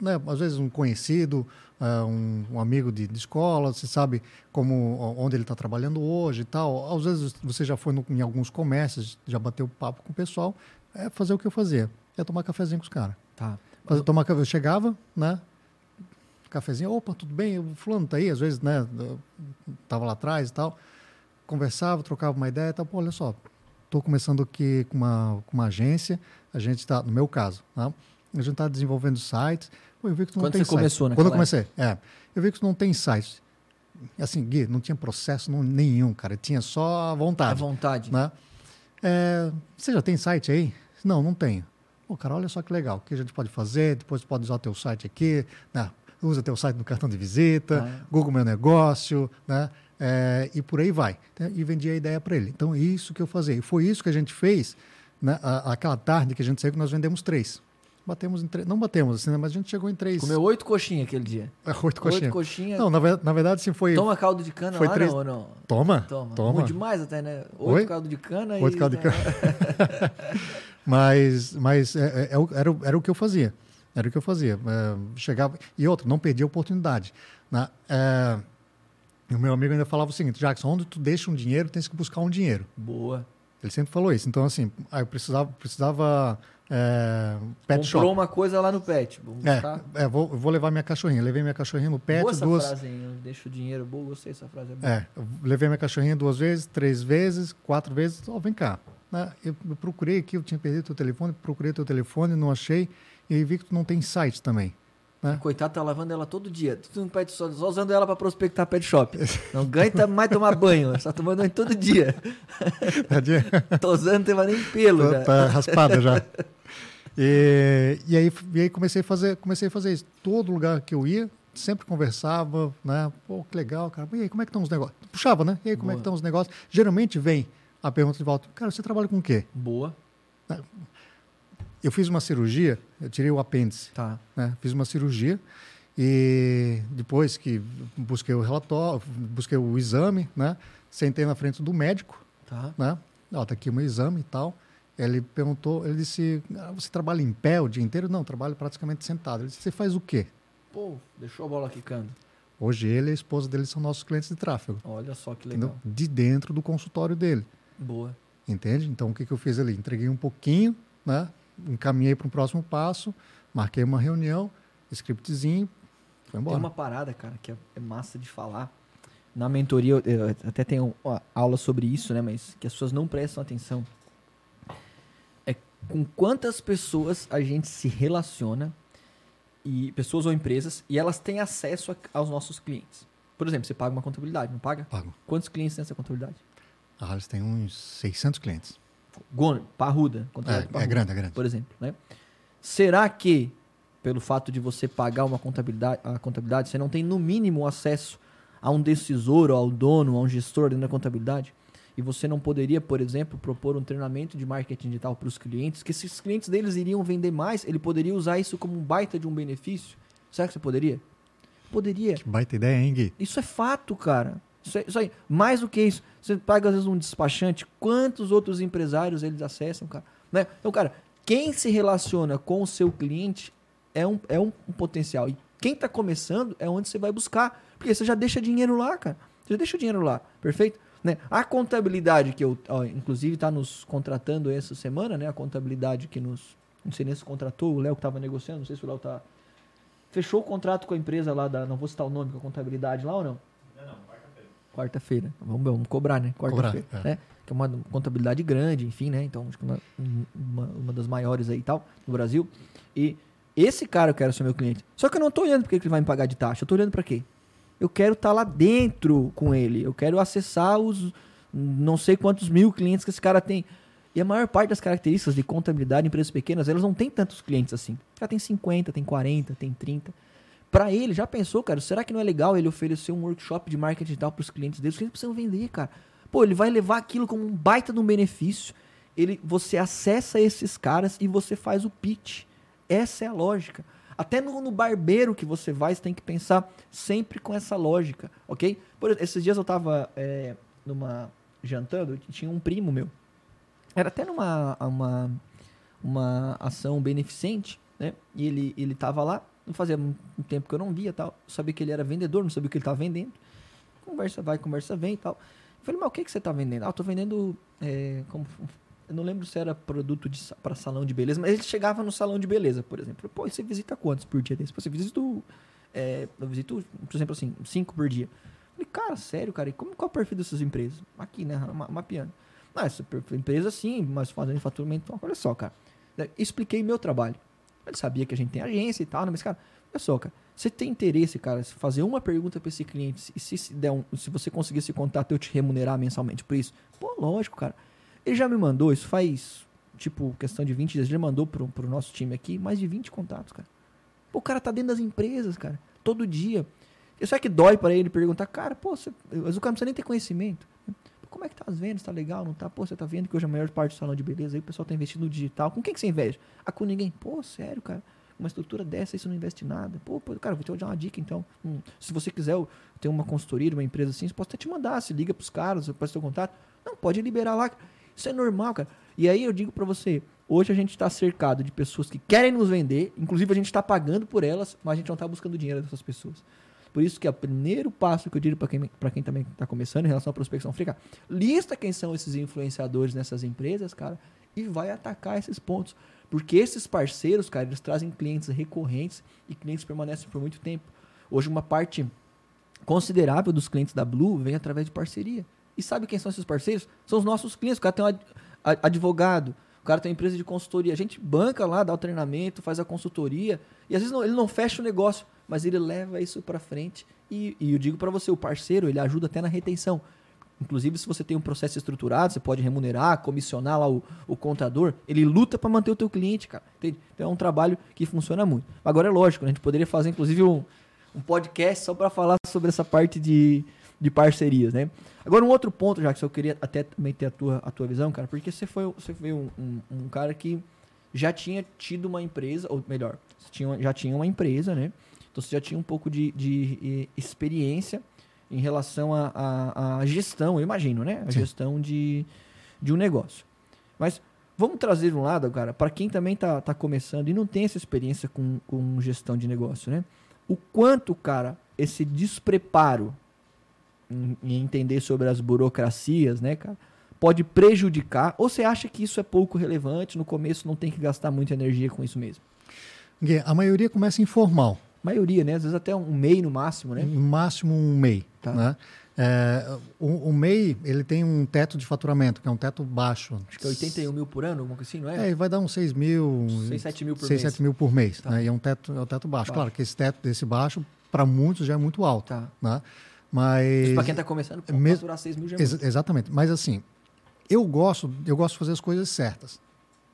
B: né, às vezes um conhecido, ah, um, um amigo de, de escola, você sabe como onde ele está trabalhando hoje e tal. Às vezes você já foi no- em alguns comércios, já bateu papo com o pessoal. É fazer o que eu fazia, é tomar cafezinho com os caras.
A: Tá.
B: Fazer, tomar, café- eu chegava, né? Cafezinho, opa, tudo bem? O fulano tá aí, às vezes, né? Tava lá atrás e tal. Conversava, trocava uma ideia e tal. Pô, olha só, tô começando aqui com uma, com uma agência. A gente está, no meu caso, né? A gente está desenvolvendo sites. Pô, eu vi que tu não
A: Quando
B: tem
A: você
B: site.
A: começou
B: Quando eu comecei, é. Eu vi que tu não tem site. Assim, Gui, não tinha processo não- nenhum, cara. Tinha só a vontade
A: vontade.
B: né? É, você já tem site aí? Não, não tenho. Pô, cara, olha só que legal. O que a gente pode fazer? Depois pode usar teu site aqui, né? Usa teu site no cartão de visita,
A: Ah.
B: Google Meu Negócio, né? É, e por aí vai. E vendi a ideia para ele. Então, isso que eu fazia. E foi isso que a gente fez, né? A- aquela tarde que a gente saiu, que nós vendemos três. Batemos em três. Não batemos, assim, né? mas a gente chegou em três.
A: Comeu oito coxinhas aquele dia.
B: Oito coxinhas.
A: Oito coxinhas.
B: Não, na, na verdade, sim, foi.
A: Toma caldo de cana
B: foi
A: lá
B: três-
A: não, não?
B: Toma.
A: Toma.
B: Toma.
A: Bom demais até, né?
B: Oi?
A: Oito caldo de cana
B: Oito
A: e...
B: caldo de cana. Mas, mas é, é, é era, o- era o que eu fazia. Era o que eu fazia. É, chegava. E outro, não perdia a oportunidade. Né? É, o meu amigo ainda falava o seguinte: Jackson, onde tu deixa um dinheiro, tens que buscar um dinheiro.
A: Boa.
B: Ele sempre falou isso. Então, assim, aí eu precisava, precisava é, pet
A: Comprou
B: shop.
A: uma coisa lá no pet. Vamos buscar.
B: É, é, vou, vou levar minha cachorrinha. Levei minha cachorrinha no pet
A: Boa essa
B: duas.
A: frase, hein? Deixo o dinheiro. Boa, gostei dessa frase. É.
B: É, levei minha cachorrinha duas vezes, três vezes, quatro vezes. Ó, vem cá. né? Eu, procurei aqui, eu tinha perdido teu telefone, procurei teu telefone, não achei. E vi que tu não tem site também. né?
A: Coitado, tá lavando ela todo dia. Tu não pet só, só usando ela pra prospectar pet shop. Não aguenta mais tomar banho. Só tomando banho todo dia.
B: Tadinha.
A: Tô usando, não tem mais nem pelo.
B: tá,
A: já.
B: tá raspada já. E, e, aí, e aí comecei a fazer, comecei a fazer isso. Todo lugar que eu ia, sempre conversava, né? Pô, que legal, cara. E aí, como é que estão os negócios? Puxava, né? E aí, como é
A: Boa.
B: que estão os negócios? Geralmente vem a pergunta de volta, cara, você trabalha com o quê?
A: Boa.
B: Eu fiz uma cirurgia, eu tirei o apêndice.
A: Tá.
B: né? Fiz uma cirurgia e depois que busquei o relatório, busquei o exame, né? Sentei na frente do médico,
A: Tá.
B: né? Ó, tá aqui o meu exame e tal. Ele perguntou, ele disse, "Ah, você trabalha em pé o dia inteiro? Não, trabalho praticamente sentado. Ele disse, você faz o quê?
A: Pô, deixou a bola quicando.
B: Hoje ele e a esposa dele são nossos clientes de tráfego,
A: Olha só que
B: entendeu?
A: legal.
B: De dentro do consultório dele,
A: Boa.
B: entende? Então o que, que eu fiz ali? Entreguei um pouquinho, né? Encaminhei para o próximo passo, marquei uma reunião, scriptzinho, foi embora.
A: Tem uma parada, cara, que é, é massa de falar. Na mentoria, eu, até tenho aula sobre isso, né? Mas que as pessoas não prestam atenção. É com quantas pessoas a gente se relaciona, e pessoas ou empresas, e elas têm acesso a- aos nossos clientes. Por exemplo, você paga uma contabilidade, não paga?
B: Pago.
A: Quantos clientes tem essa contabilidade?
B: A Harris tem uns 600 clientes.
A: Gono, parruda.
B: É,
A: Contabilidade
B: é
A: parruda,
B: grande, é grande.
A: Por exemplo, né? Será que, pelo fato de você pagar uma contabilidade, a contabilidade, você não tem no mínimo acesso a um decisor, ou ao dono, a um gestor dentro da contabilidade? E você não poderia, por exemplo, propor um treinamento de marketing digital para os clientes, que esses clientes deles iriam vender mais, ele poderia usar isso como um baita de um benefício? Será que você poderia? Poderia.
B: Que baita ideia, hein, Gui?
A: Isso é fato, cara. Isso, é, isso aí. Mais do que isso, você paga às vezes um despachante, quantos outros empresários eles acessam, cara? Né? Então, cara, quem se relaciona com o seu cliente é um, é um, um potencial. E quem está começando é onde você vai buscar. Porque você já deixa dinheiro lá, cara. Você já deixa o dinheiro lá, perfeito? Né? A contabilidade que eu, ó, inclusive, está nos contratando essa semana, né? A contabilidade que nos. Não sei nem se contratou, o Léo que estava negociando, não sei se o Léo tá. Fechou o contrato com a empresa lá da. Não vou citar o nome, com a contabilidade lá ou não? Não, não, quarta-feira. Quarta-feira. Vamos, vamos cobrar, né? Quarta-feira. É. Né? Que é uma contabilidade grande, enfim, né? Então, acho que uma, uma, uma das maiores aí e tal, no Brasil. E esse cara eu quero ser meu cliente. Só que eu não estou olhando porque ele vai me pagar de taxa. Eu estou olhando para quê? Eu quero estar tá lá dentro com ele. Eu quero acessar os não sei quantos mil clientes que esse cara tem. E a maior parte das características de contabilidade em empresas pequenas, elas não tem tantos clientes assim. Já tem 50, tem 40, tem 30. Para ele, já pensou, cara, será que não é legal ele oferecer um workshop de marketing digital para os clientes dele? Os clientes precisam vender, cara. Pô, ele vai levar aquilo como um baita de um benefício. Ele, você acessa esses caras e você faz o pitch. Essa é a lógica. Até no, no, barbeiro que você vai, você tem que pensar sempre com essa lógica, ok? Por esses dias eu tava é, numa jantando tinha um primo meu. Era até numa uma, uma ação beneficente, né? E ele, ele tava lá, não fazia um tempo que eu não via tal. Eu sabia que ele era vendedor, não sabia o que ele tava vendendo. Conversa vai, conversa vem e tal. Eu falei, mas o que, que você tá vendendo? Ah, eu tô vendendo é, como eu não lembro se era produto para salão de beleza, mas ele chegava no salão de beleza, por exemplo. Pô, você visita quantos por dia desse? Você visita, é, eu visito, por exemplo, assim, cinco por dia. Eu falei, cara, sério, cara, e como, qual é o perfil dessas empresas? Aqui, né, mapeando. Não, essa empresa sim, mas fazendo faturamento. Olha só, cara. expliquei meu trabalho. Ele sabia que a gente tem agência e tal, né, mas, cara, olha só, cara. Você tem interesse, cara, fazer uma pergunta para esse cliente e se, se, der um, se você conseguir esse contato, eu te remunerar mensalmente por isso? Pô, lógico, cara. Ele já me mandou, isso faz, tipo, questão de 20 dias, ele mandou pro, pro nosso time aqui mais de 20 contatos, cara. Pô, o cara tá dentro das empresas, cara, todo dia. Isso é que dói para ele perguntar, cara, pô, você, mas o cara não precisa nem ter conhecimento. Como é que tá as vendas? Tá legal? Não tá? Pô, você tá vendo que hoje a maior parte do salão de beleza aí o pessoal tá investindo no digital. Com quem que você investe? Ah, com ninguém. Pô, sério, cara. Uma estrutura dessa, isso não investe nada. Pô, cara, vou te dar uma dica então. Hum, se você quiser ter uma consultoria uma empresa assim, pode até te mandar. Se liga pros caras, pode ter contato. Não, pode liberar lá. Isso é normal, cara. E aí eu digo para você, hoje a gente está cercado de pessoas que querem nos vender, inclusive a gente está pagando por elas, mas a gente não está buscando dinheiro dessas pessoas. Por isso que é o primeiro passo que eu digo para quem, quem também está começando em relação à prospecção fria, lista quem são esses influenciadores nessas empresas, cara, e vai atacar esses pontos. Porque esses parceiros, cara, eles trazem clientes recorrentes e clientes permanecem por muito tempo. Hoje uma parte considerável dos clientes da Blue vem através de parceria. E sabe quem são esses parceiros? São os nossos clientes. O cara tem um advogado, o cara tem uma empresa de consultoria. A gente banca lá, dá o treinamento, faz a consultoria. E às vezes não, ele não fecha o negócio, mas ele leva isso para frente. E, e eu digo para você, o parceiro, ele ajuda até na retenção. Inclusive, se você tem um processo estruturado, você pode remunerar, comissionar lá o, o contador. Ele luta para manter o teu cliente, cara. Entende? Então é um trabalho que funciona muito. Agora é lógico, né? a gente poderia fazer, inclusive, um, um podcast só para falar sobre essa parte de, de parcerias, né? Agora, um outro ponto, já que eu queria até também ter a tua, a tua visão, cara, porque você foi, você foi um, um, um cara que já tinha tido uma empresa, ou melhor, tinha, já tinha uma empresa, né? Então você já tinha um pouco de, de experiência em relação à gestão, eu imagino, né? A Sim. gestão de, de um negócio. Mas vamos trazer um lado, cara, para quem também está tá começando e não tem essa experiência com, com gestão de negócio, né? O quanto, cara, esse despreparo em, entender sobre as burocracias, né, cara, pode prejudicar? Ou você acha que isso é pouco relevante, no começo não tem que gastar muita energia com isso mesmo?
B: A maioria começa informal.
A: Maioria, né? Às vezes até um MEI no máximo, né?
B: No máximo um MEI. Tá. Né? É, o, o, MEI ele tem um teto de faturamento, que é um teto baixo.
A: Acho que é 81 mil por ano, alguma coisa assim, não é?
B: É, vai dar uns 6 mil.
A: 6, 7 mil por
B: 6,
A: mês.
B: 7 mil por mês. Tá. Né? E é um teto, é um teto baixo. baixo. Claro que esse teto desse baixo, para muitos, já é muito alto. Tá. Né? Mas.
A: Para quem está começando, pode me... faturar 6 mil já é
B: Ex Exatamente. Mas assim, eu gosto, eu gosto de fazer as coisas certas.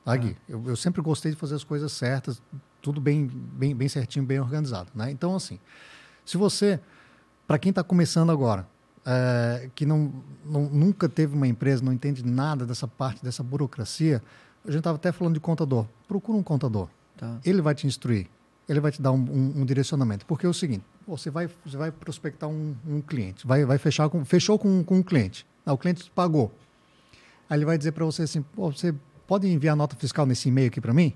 B: Tá, Gui? Ah. Eu, eu, sempre gostei de fazer as coisas certas, tudo bem, bem, bem certinho, bem organizado. Né? Então, assim, se você, para quem está começando agora, é, que não, não, nunca teve uma empresa, não entende nada dessa parte, dessa burocracia, a gente estava até falando de contador. Procura um contador. Tá. Ele vai te instruir. Ele vai te dar um, um, um direcionamento. Porque é o seguinte, você vai, você vai prospectar um, um cliente, vai, vai fechar com, fechou com, com um cliente. Ah, o cliente pagou. Aí ele vai dizer para você assim, você pode enviar nota fiscal nesse e-mail aqui para mim?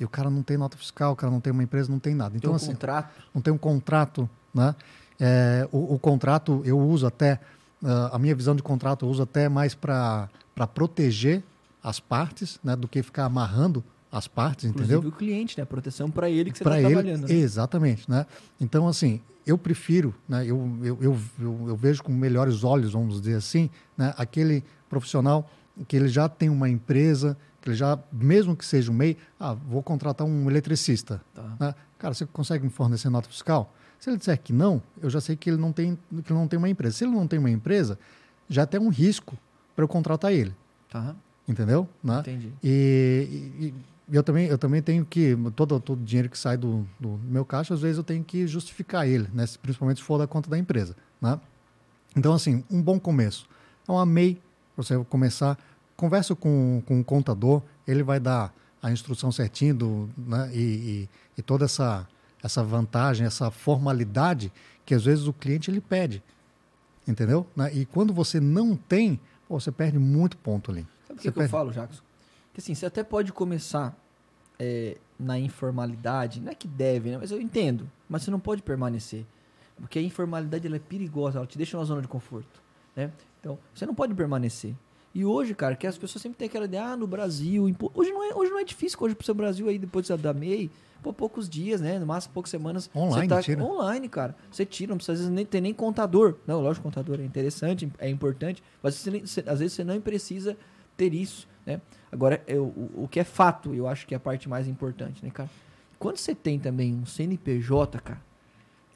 B: E o cara não tem nota fiscal, o cara não tem uma empresa, não tem nada. Então, tem um assim, contrato. Não tem um contrato, né? É, o, o, contrato eu uso até, uh, a minha visão de contrato eu uso até mais para proteger as partes, né? Do que ficar amarrando as partes, Inclusive entendeu?
A: o cliente, né? Proteção para ele que você está trabalhando. Né?
B: Exatamente, né? Então, assim, eu prefiro, né? Eu, eu, eu, eu, vejo com melhores olhos, vamos dizer assim, né? Aquele profissional que ele já tem uma empresa, que ele já, mesmo que seja um MEI, ah, vou contratar um eletricista. Tá. Né? Cara, você consegue me fornecer nota fiscal? Se ele disser que não, eu já sei que ele não tem, que ele não tem uma empresa. Se ele não tem uma empresa, já tem um risco para eu contratar ele. Tá. Entendeu? Né? Entendi. E, e, eu também, eu também tenho que, todo, todo dinheiro que sai do, do meu caixa, às vezes eu tenho que justificar ele, né? principalmente se for da conta da empresa. Né? Então, assim, um bom começo. Então, amei você começar. Conversa com, com o contador, ele vai dar a instrução certinho do, né? e, e, e toda essa, essa vantagem, essa formalidade que às vezes o cliente ele pede. Entendeu? Né? E quando você não tem, pô, você perde muito ponto ali.
A: Sabe o que, que eu falo, Jackson? Que assim, você até pode começar é, na informalidade, não é que deve, né? Mas eu entendo. Mas você não pode permanecer. Porque a informalidade ela é perigosa, ela te deixa numa zona de conforto. Né? Então, você não pode permanecer. E hoje, cara, que as pessoas sempre têm aquela ideia, ah, no Brasil. Hoje não é, hoje não é difícil, hoje pro seu Brasil aí, depois da MEI, por poucos dias, né? No máximo poucas semanas.
B: Online,
A: tá
B: tira.
A: Online, cara. Você tira, não precisa nem ter nem contador. Não, lógico, contador é interessante, é importante, mas você, às vezes você não precisa ter isso. Né? Agora, eu, o, o que é fato, eu acho que é a parte mais importante, né, cara? Quando você tem também um CNPJ, cara,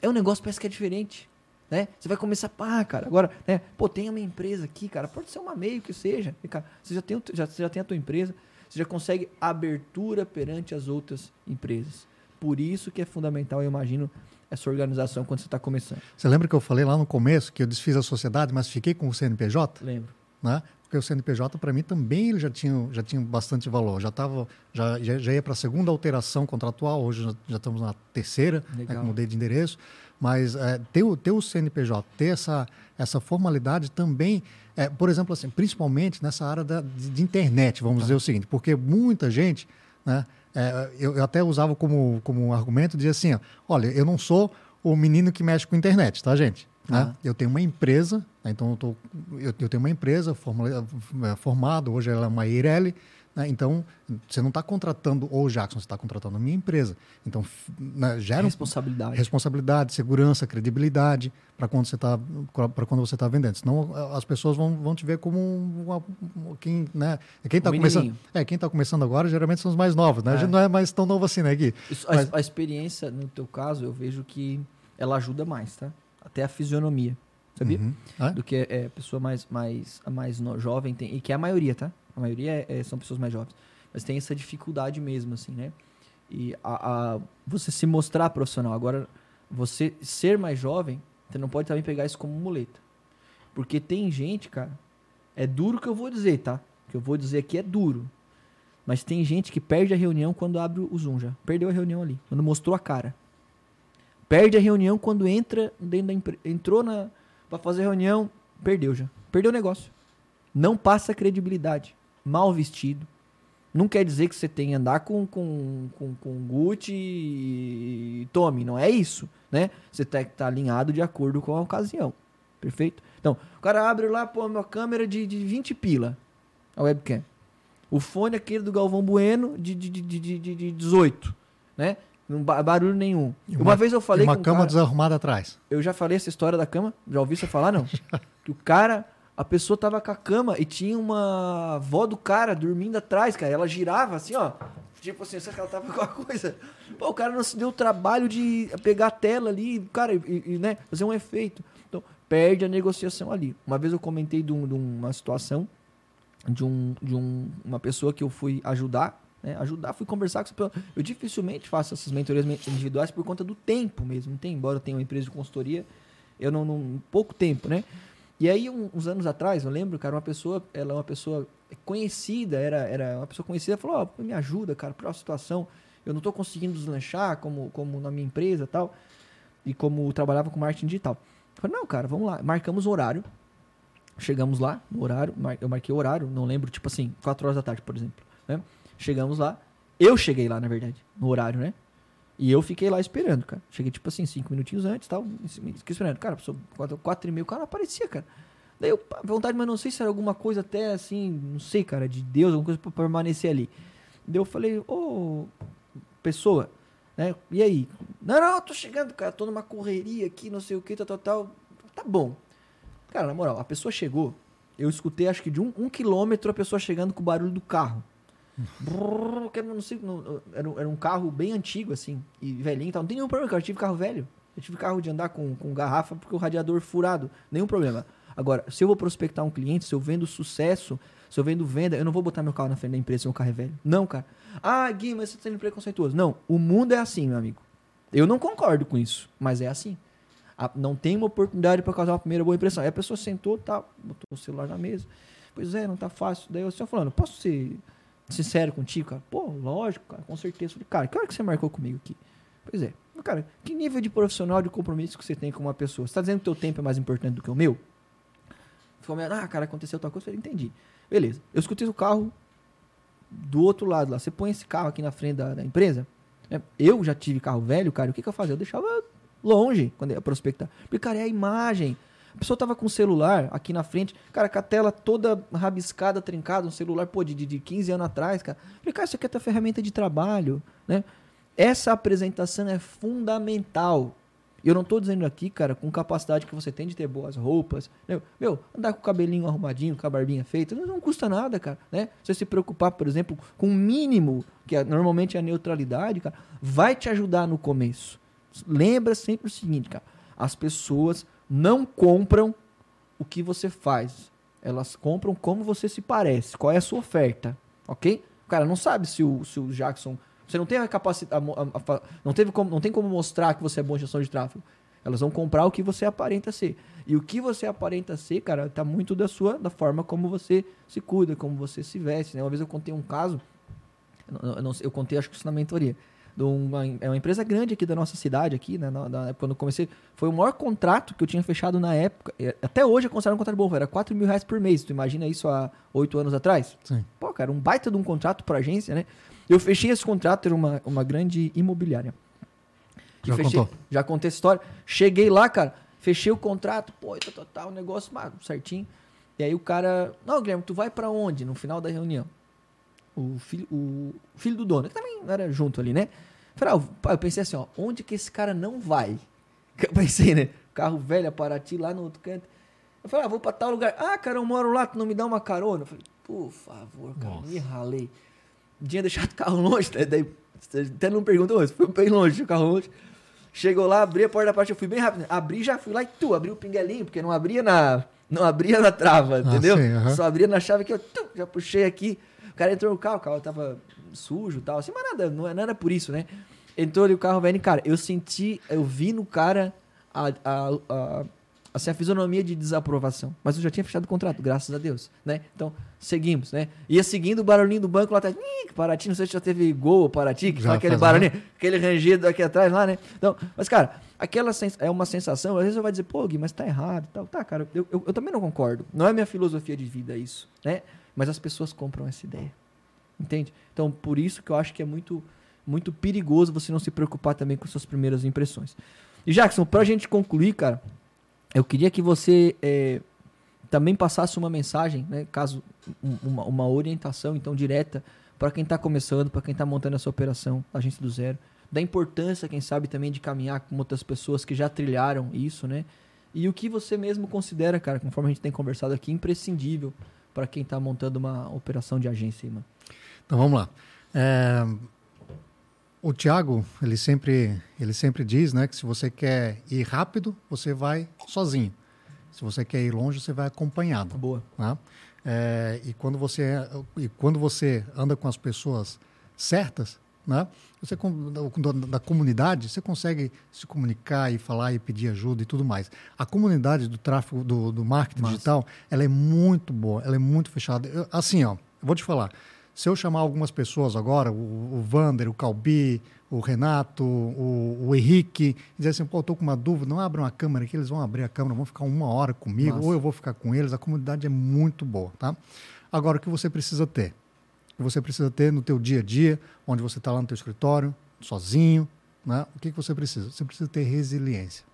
A: é um negócio que parece que é diferente. Né? Você vai começar, pá, cara, agora, né? Pô, tem uma empresa aqui, cara, pode ser uma meio que seja. Cara, você já tem, já, você já tem a tua empresa, você já consegue abertura perante as outras empresas. Por isso que é fundamental, eu imagino, essa organização quando você está começando.
B: Você lembra que eu falei lá no começo que eu desfiz a sociedade, mas fiquei com o CNPJ?
A: Lembro.
B: Né? Porque o CNPJ para mim também ele já tinha, já tinha bastante valor. Já tava, já, já, já ia para a segunda alteração contratual, hoje já, já estamos na terceira, né, que mudei de endereço. Mas é, ter, o, ter o CNPJ, ter essa, essa formalidade também, é, por exemplo, assim, principalmente nessa área da, de, de internet, vamos tá. dizer o seguinte, porque muita gente, né, é, eu, eu, até usava como, como um argumento, dizia assim, ó, olha, eu não sou o menino que mexe com internet, tá, gente? Né? Eu tenho uma empresa, né? Então eu, tô, eu, eu, tenho uma empresa é, formada, hoje ela é uma Eireli, né? então você não está contratando o Jackson, você está contratando a minha empresa. Então né, gera
A: responsabilidade,
B: responsabilidade, segurança, credibilidade para quando você está para quando você está vendendo. Senão as pessoas vão, vão te ver como uma, quem né quem está um começando é quem está começando agora geralmente são os mais novos, né? É. A gente não é mais tão novo assim, né, Gui?
A: Isso, Mas... a, a experiência no teu caso eu vejo que ela ajuda mais, tá? até a fisionomia, sabia? Uhum. Ah? Do que é, pessoa mais, mais, mais no, jovem tem, e que é a maioria, tá? A maioria é, é, são pessoas mais jovens. Mas tem essa dificuldade mesmo, assim, né? E a, a, você se mostrar profissional. Agora, você ser mais jovem, você não pode também pegar isso como muleta. Porque tem gente, cara, é duro que eu vou dizer, tá? O que eu vou dizer aqui é duro. Mas tem gente que perde a reunião quando abre o Zoom já. Perdeu a reunião ali, quando mostrou a cara. Perde a reunião quando entra dentro da empresa. Entrou na para fazer reunião, perdeu já. Perdeu o negócio. Não passa credibilidade. Mal vestido. Não quer dizer que você tem que andar com, com, com, com Gucci e Tome. Não é isso, né? Você tem que estar tá alinhado de acordo com a ocasião. Perfeito? Então, o cara abre lá, pô, uma câmera de, de 20 pila. A webcam. O fone aquele do Galvão Bueno de, de, de, de, de 18, né? Não barulho nenhum.
B: Uma, uma, vez eu falei uma cama cara, desarrumada atrás.
A: Eu já falei essa história da cama. Já ouvi você falar, não? que o cara, a pessoa tava com a cama e tinha uma avó do cara dormindo atrás, cara. Ela girava assim, ó. Tipo assim, que ela tava com a coisa. Pô, o cara não se deu o trabalho de pegar a tela ali, cara, e, e né, fazer um efeito. Então, perde a negociação ali. Uma vez eu comentei de, um, de uma situação de, um, de um, uma pessoa que eu fui ajudar né? Ajudar, fui conversar com essa pessoa. Eu dificilmente faço essas mentorias individuais por conta do tempo mesmo, tem? Embora eu tenha uma empresa de consultoria, Eu não, não pouco tempo, né? E aí, um, uns anos atrás, eu lembro, cara, uma pessoa, ela é uma pessoa conhecida, era, era uma pessoa conhecida, falou, oh, me ajuda, cara, para a situação, eu não tô conseguindo deslanchar como, como na minha empresa tal, e como trabalhava com marketing digital. Eu falei, não, cara, vamos lá. Marcamos o horário, chegamos lá, no horário, eu marquei o horário, não lembro, tipo assim, 4 horas da tarde, por exemplo, né? Chegamos lá, eu cheguei lá, na verdade, no horário, né? E eu fiquei lá esperando, cara. Cheguei, tipo assim, cinco minutinhos antes tal. Fiquei esperando. Cara, pessoa, quatro, quatro e meio, o cara aparecia, cara. Daí eu, vontade, mas não sei se era alguma coisa até assim, não sei, cara, de Deus, alguma coisa pra permanecer ali. Daí eu falei, ô, oh, pessoa, né? E aí? Não, não, tô chegando, cara, tô numa correria aqui, não sei o que, tal, tal, tal. Tá bom. Cara, na moral, a pessoa chegou, eu escutei acho que de um, um quilômetro a pessoa chegando com o barulho do carro. Brrr, não sei, não, era, era, um carro bem antigo, assim, e velhinho, então não tem nenhum problema, cara. Eu tive carro velho. Eu tive carro de andar com, com garrafa porque o radiador furado. Nenhum problema. Agora, se eu vou prospectar um cliente, se eu vendo sucesso, se eu vendo venda, eu não vou botar meu carro na frente da empresa se meu carro é velho. Não, cara. Ah, Gui, mas você está sendo preconceituoso. Não, o mundo é assim, meu amigo. Eu não concordo com isso, mas é assim. não tem uma oportunidade para causar uma primeira boa impressão. Aí a pessoa sentou, tá, botou o celular na mesa. Pois é, não tá fácil. Daí eu estou falando, posso ser sincero contigo, cara? Pô, lógico, cara, com certeza. Falei, cara, que hora que você marcou comigo aqui? Pois é. Cara, que nível de profissional de compromisso que você tem com uma pessoa? Você tá dizendo que o teu tempo é mais importante do que o meu? Ficou meio, ah, cara, aconteceu tal coisa. Eu falei, entendi. Beleza. Eu escutei o carro do outro lado lá. Você põe esse carro aqui na frente da, da empresa. Né? Eu já tive carro velho, cara. O que, que eu fazia? Eu deixava longe quando ia prospectar. Porque, cara, é a imagem. A pessoa tava com o celular aqui na frente, cara, com a tela toda rabiscada, trincada, um celular, pô, de, de 15 anos atrás, cara. Falei, cara, isso aqui é tua ferramenta de trabalho, né? Essa apresentação é fundamental. Eu não estou dizendo aqui, cara, com capacidade que você tem de ter boas roupas. Meu, meu andar com o cabelinho arrumadinho, com a barbinha feita, não, não custa nada, cara. Né? Você se preocupar, por exemplo, com o mínimo, que é, normalmente é a neutralidade, cara, vai te ajudar no começo. Lembra sempre o seguinte, cara. As pessoas não compram o que você faz. Elas compram como você se parece. Qual é a sua oferta, ok? O cara não sabe se o, se o Jackson... Você não tem a capacidade... Não, teve como, não tem como mostrar que você é bom em gestão de tráfego. Elas vão comprar o que você aparenta ser. E o que você aparenta ser, cara, tá muito da sua, da forma como você se cuida, como você se veste, né? Uma vez eu contei um caso, eu, não, eu contei acho que isso na mentoria de uma, é uma empresa grande aqui da nossa cidade, aqui, né? Na, na, quando eu comecei, foi o maior contrato que eu tinha fechado na época. Até hoje é considerado um contrato bom, era 4 mil reais por mês. Tu imagina isso há 8 anos atrás?
B: Sim.
A: Pô, cara, um baita de um contrato para agência, né? Eu fechei esse contrato, era uma, uma grande imobiliária.
B: Já
A: fechei,
B: contou?
A: Já contei essa história. Cheguei lá, cara, fechei o contrato, pô, total, tá, tá, o negócio, mano, certinho. E aí o cara, não, Guilherme, tu vai para onde no final da reunião? O filho, o filho do dono, que também era junto ali, né? Falei, ah, eu pensei assim, ó, onde que esse cara não vai? Eu pensei, né? Carro velho, Paraty, lá no outro canto. Eu falei, ah, vou pra tal lugar. Ah, cara, eu moro lá, tu não me dá uma carona? Eu falei, por favor, cara, Nossa. me ralei. Tinha deixado o carro longe, né? daí até não perguntou, foi bem longe, o carro longe. Chegou lá, abri a porta da parte, eu fui bem rápido. Abri, já fui lá e tu, abri o pinguelinho, porque não abria na, não abria na trava, ah, entendeu? sim, uh -huh. Só abria na chave aqui, eu tu, já puxei aqui. O cara entrou no carro, o carro tava sujo e tal, assim, mas nada, não, era por isso, né? Entrou ali o carro velho, cara, eu senti, eu vi no cara a, a, a, assim, a fisionomia de desaprovação. Mas eu já tinha fechado o contrato, graças a Deus, né? Então, seguimos, né? Ia seguindo o barulhinho do banco lá atrás. Ih, Paraty, não sei se já teve gol Paraty, que foi aquele barulhinho, né? aquele rangido aqui atrás lá, né? Então, mas, cara, aquela é uma sensação, às vezes você vai dizer, pô, Gui, mas tá errado tal. Tá, cara, eu, eu, eu também não concordo. Não é minha filosofia de vida isso, né? Mas as pessoas compram essa ideia. Entende? Então, por isso que eu acho que é muito muito perigoso você não se preocupar também com suas primeiras impressões. E Jackson, pra gente concluir, cara, eu queria que você é, também passasse uma mensagem, né, caso uma, uma orientação então direta para quem está começando, para quem está montando essa operação, agência do zero, da importância, quem sabe também de caminhar com outras pessoas que já trilharam isso, né? E o que você mesmo considera, cara, conforme a gente tem conversado aqui, imprescindível para quem está montando uma operação de agência, mano.
B: Então vamos lá. É, o Tiago, ele sempre, ele sempre diz, né, que se você quer ir rápido, você vai sozinho. Se você quer ir longe, você vai acompanhado.
A: Boa.
B: Né? É, e quando você e quando você anda com as pessoas certas, né? Você da, da, comunidade, você consegue se comunicar e falar e pedir ajuda e tudo mais. A comunidade do tráfego, do, do marketing digital, ela é muito boa, ela é muito fechada. Eu, assim, ó, vou te falar. Se eu chamar algumas pessoas agora, o, o Vander, o Calbi, o Renato, o, o Henrique, e dizer assim, pô, eu tô com uma dúvida, não abram a câmera aqui, eles vão abrir a câmera, vão ficar uma hora comigo, ou eu vou ficar com eles, a comunidade é muito boa, tá? Agora, o que você precisa ter? Que você precisa ter no teu dia a dia, onde você está lá no teu escritório, sozinho, né? O que, que você precisa? Você precisa ter resiliência.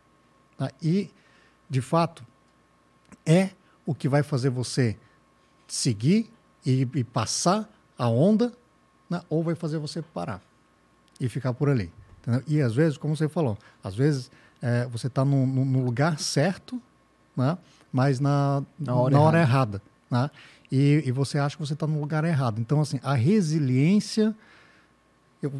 B: Tá? E, de fato, é o que vai fazer você seguir e, e passar a onda, né? ou vai fazer você parar e ficar por ali. Entendeu? E às vezes, como você falou, às vezes é, você está no, no, lugar certo, né? mas na, na hora na errada. Hora errada né? e, e você acha que você está no lugar errado. Então, assim, a resiliência,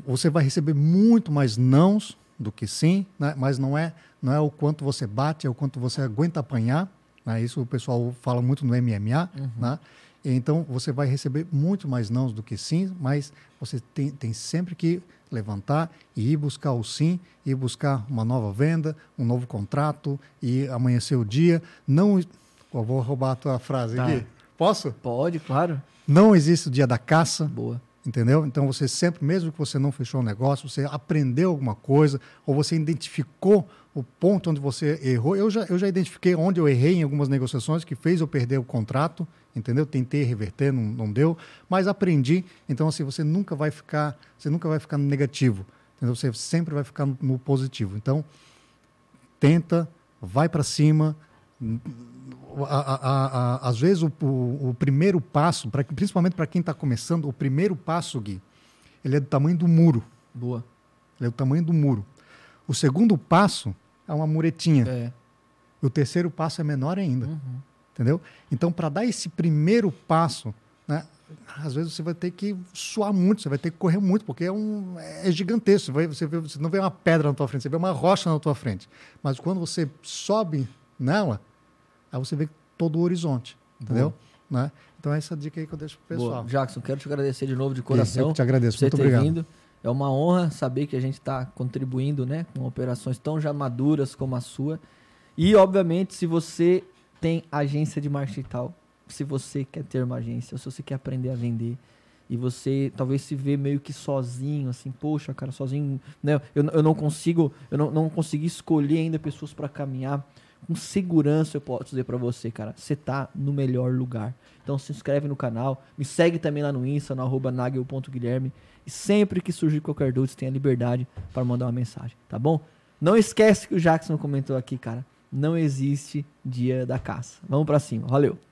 B: você vai receber muito mais nãos do que sim, né? mas não é, não é o quanto você bate, é o quanto você aguenta apanhar. Né? Isso o pessoal fala muito no MMA. Uhum. Né? Então, você vai receber muito mais nãos do que sim, mas você tem, tem sempre que levantar e ir buscar o sim, ir buscar uma nova venda, um novo contrato e amanhecer o dia. Não. Eu vou roubar a tua frase tá. aqui. Posso?
A: Pode, claro.
B: Não existe o dia da caça.
A: Boa.
B: Entendeu? Então você sempre, mesmo que você não fechou o negócio, você aprendeu alguma coisa, ou você identificou o ponto onde você errou. Eu já, eu já identifiquei onde eu errei em algumas negociações que fez eu perder o contrato, entendeu? Tentei reverter, não, não deu, mas aprendi. Então, assim, você nunca vai ficar, você nunca vai ficar no negativo, entendeu? Você sempre vai ficar no, no positivo. Então, tenta, vai para cima a, a, às vezes o, o, o, primeiro passo, pra, principalmente para quem está começando, o primeiro passo, Gui, ele é do tamanho do muro.
A: Boa.
B: Ele é do tamanho do muro. O segundo passo é uma muretinha.
A: É.
B: E o terceiro passo é menor ainda. Uhum. Entendeu? Então, para dar esse primeiro passo, né, às vezes você vai ter que suar muito, você vai ter que correr muito, porque é, um, é gigantesco. Você, vai, você, vê, você não vê uma pedra na tua frente, você vê uma rocha na tua frente. Mas quando você sobe nela, Aí você vê todo o horizonte, entendeu? Né? Então, essa dica aí que eu deixo pro pessoal. Boa.
A: Jackson, quero te agradecer de novo de coração.
B: Isso, eu te agradeço, muito obrigado. Vindo.
A: É uma honra saber que a gente está contribuindo né, com operações tão já maduras como a sua. E, obviamente, se você tem agência de marketing tal, se você quer ter uma agência, se você quer aprender a vender, e você talvez se vê meio que sozinho, assim, poxa, cara, sozinho, né? Eu, eu não consigo, eu não, não consegui escolher ainda pessoas para caminhar com segurança eu posso dizer para você, cara, você tá no melhor lugar. Então se inscreve no canal, me segue também lá no Insta, no nagel.guilherme. E sempre que surgir qualquer dúvida, você tem a liberdade para mandar uma mensagem, tá bom? Não esquece que o Jackson comentou aqui, cara. Não existe dia da caça. Vamos para cima. Valeu!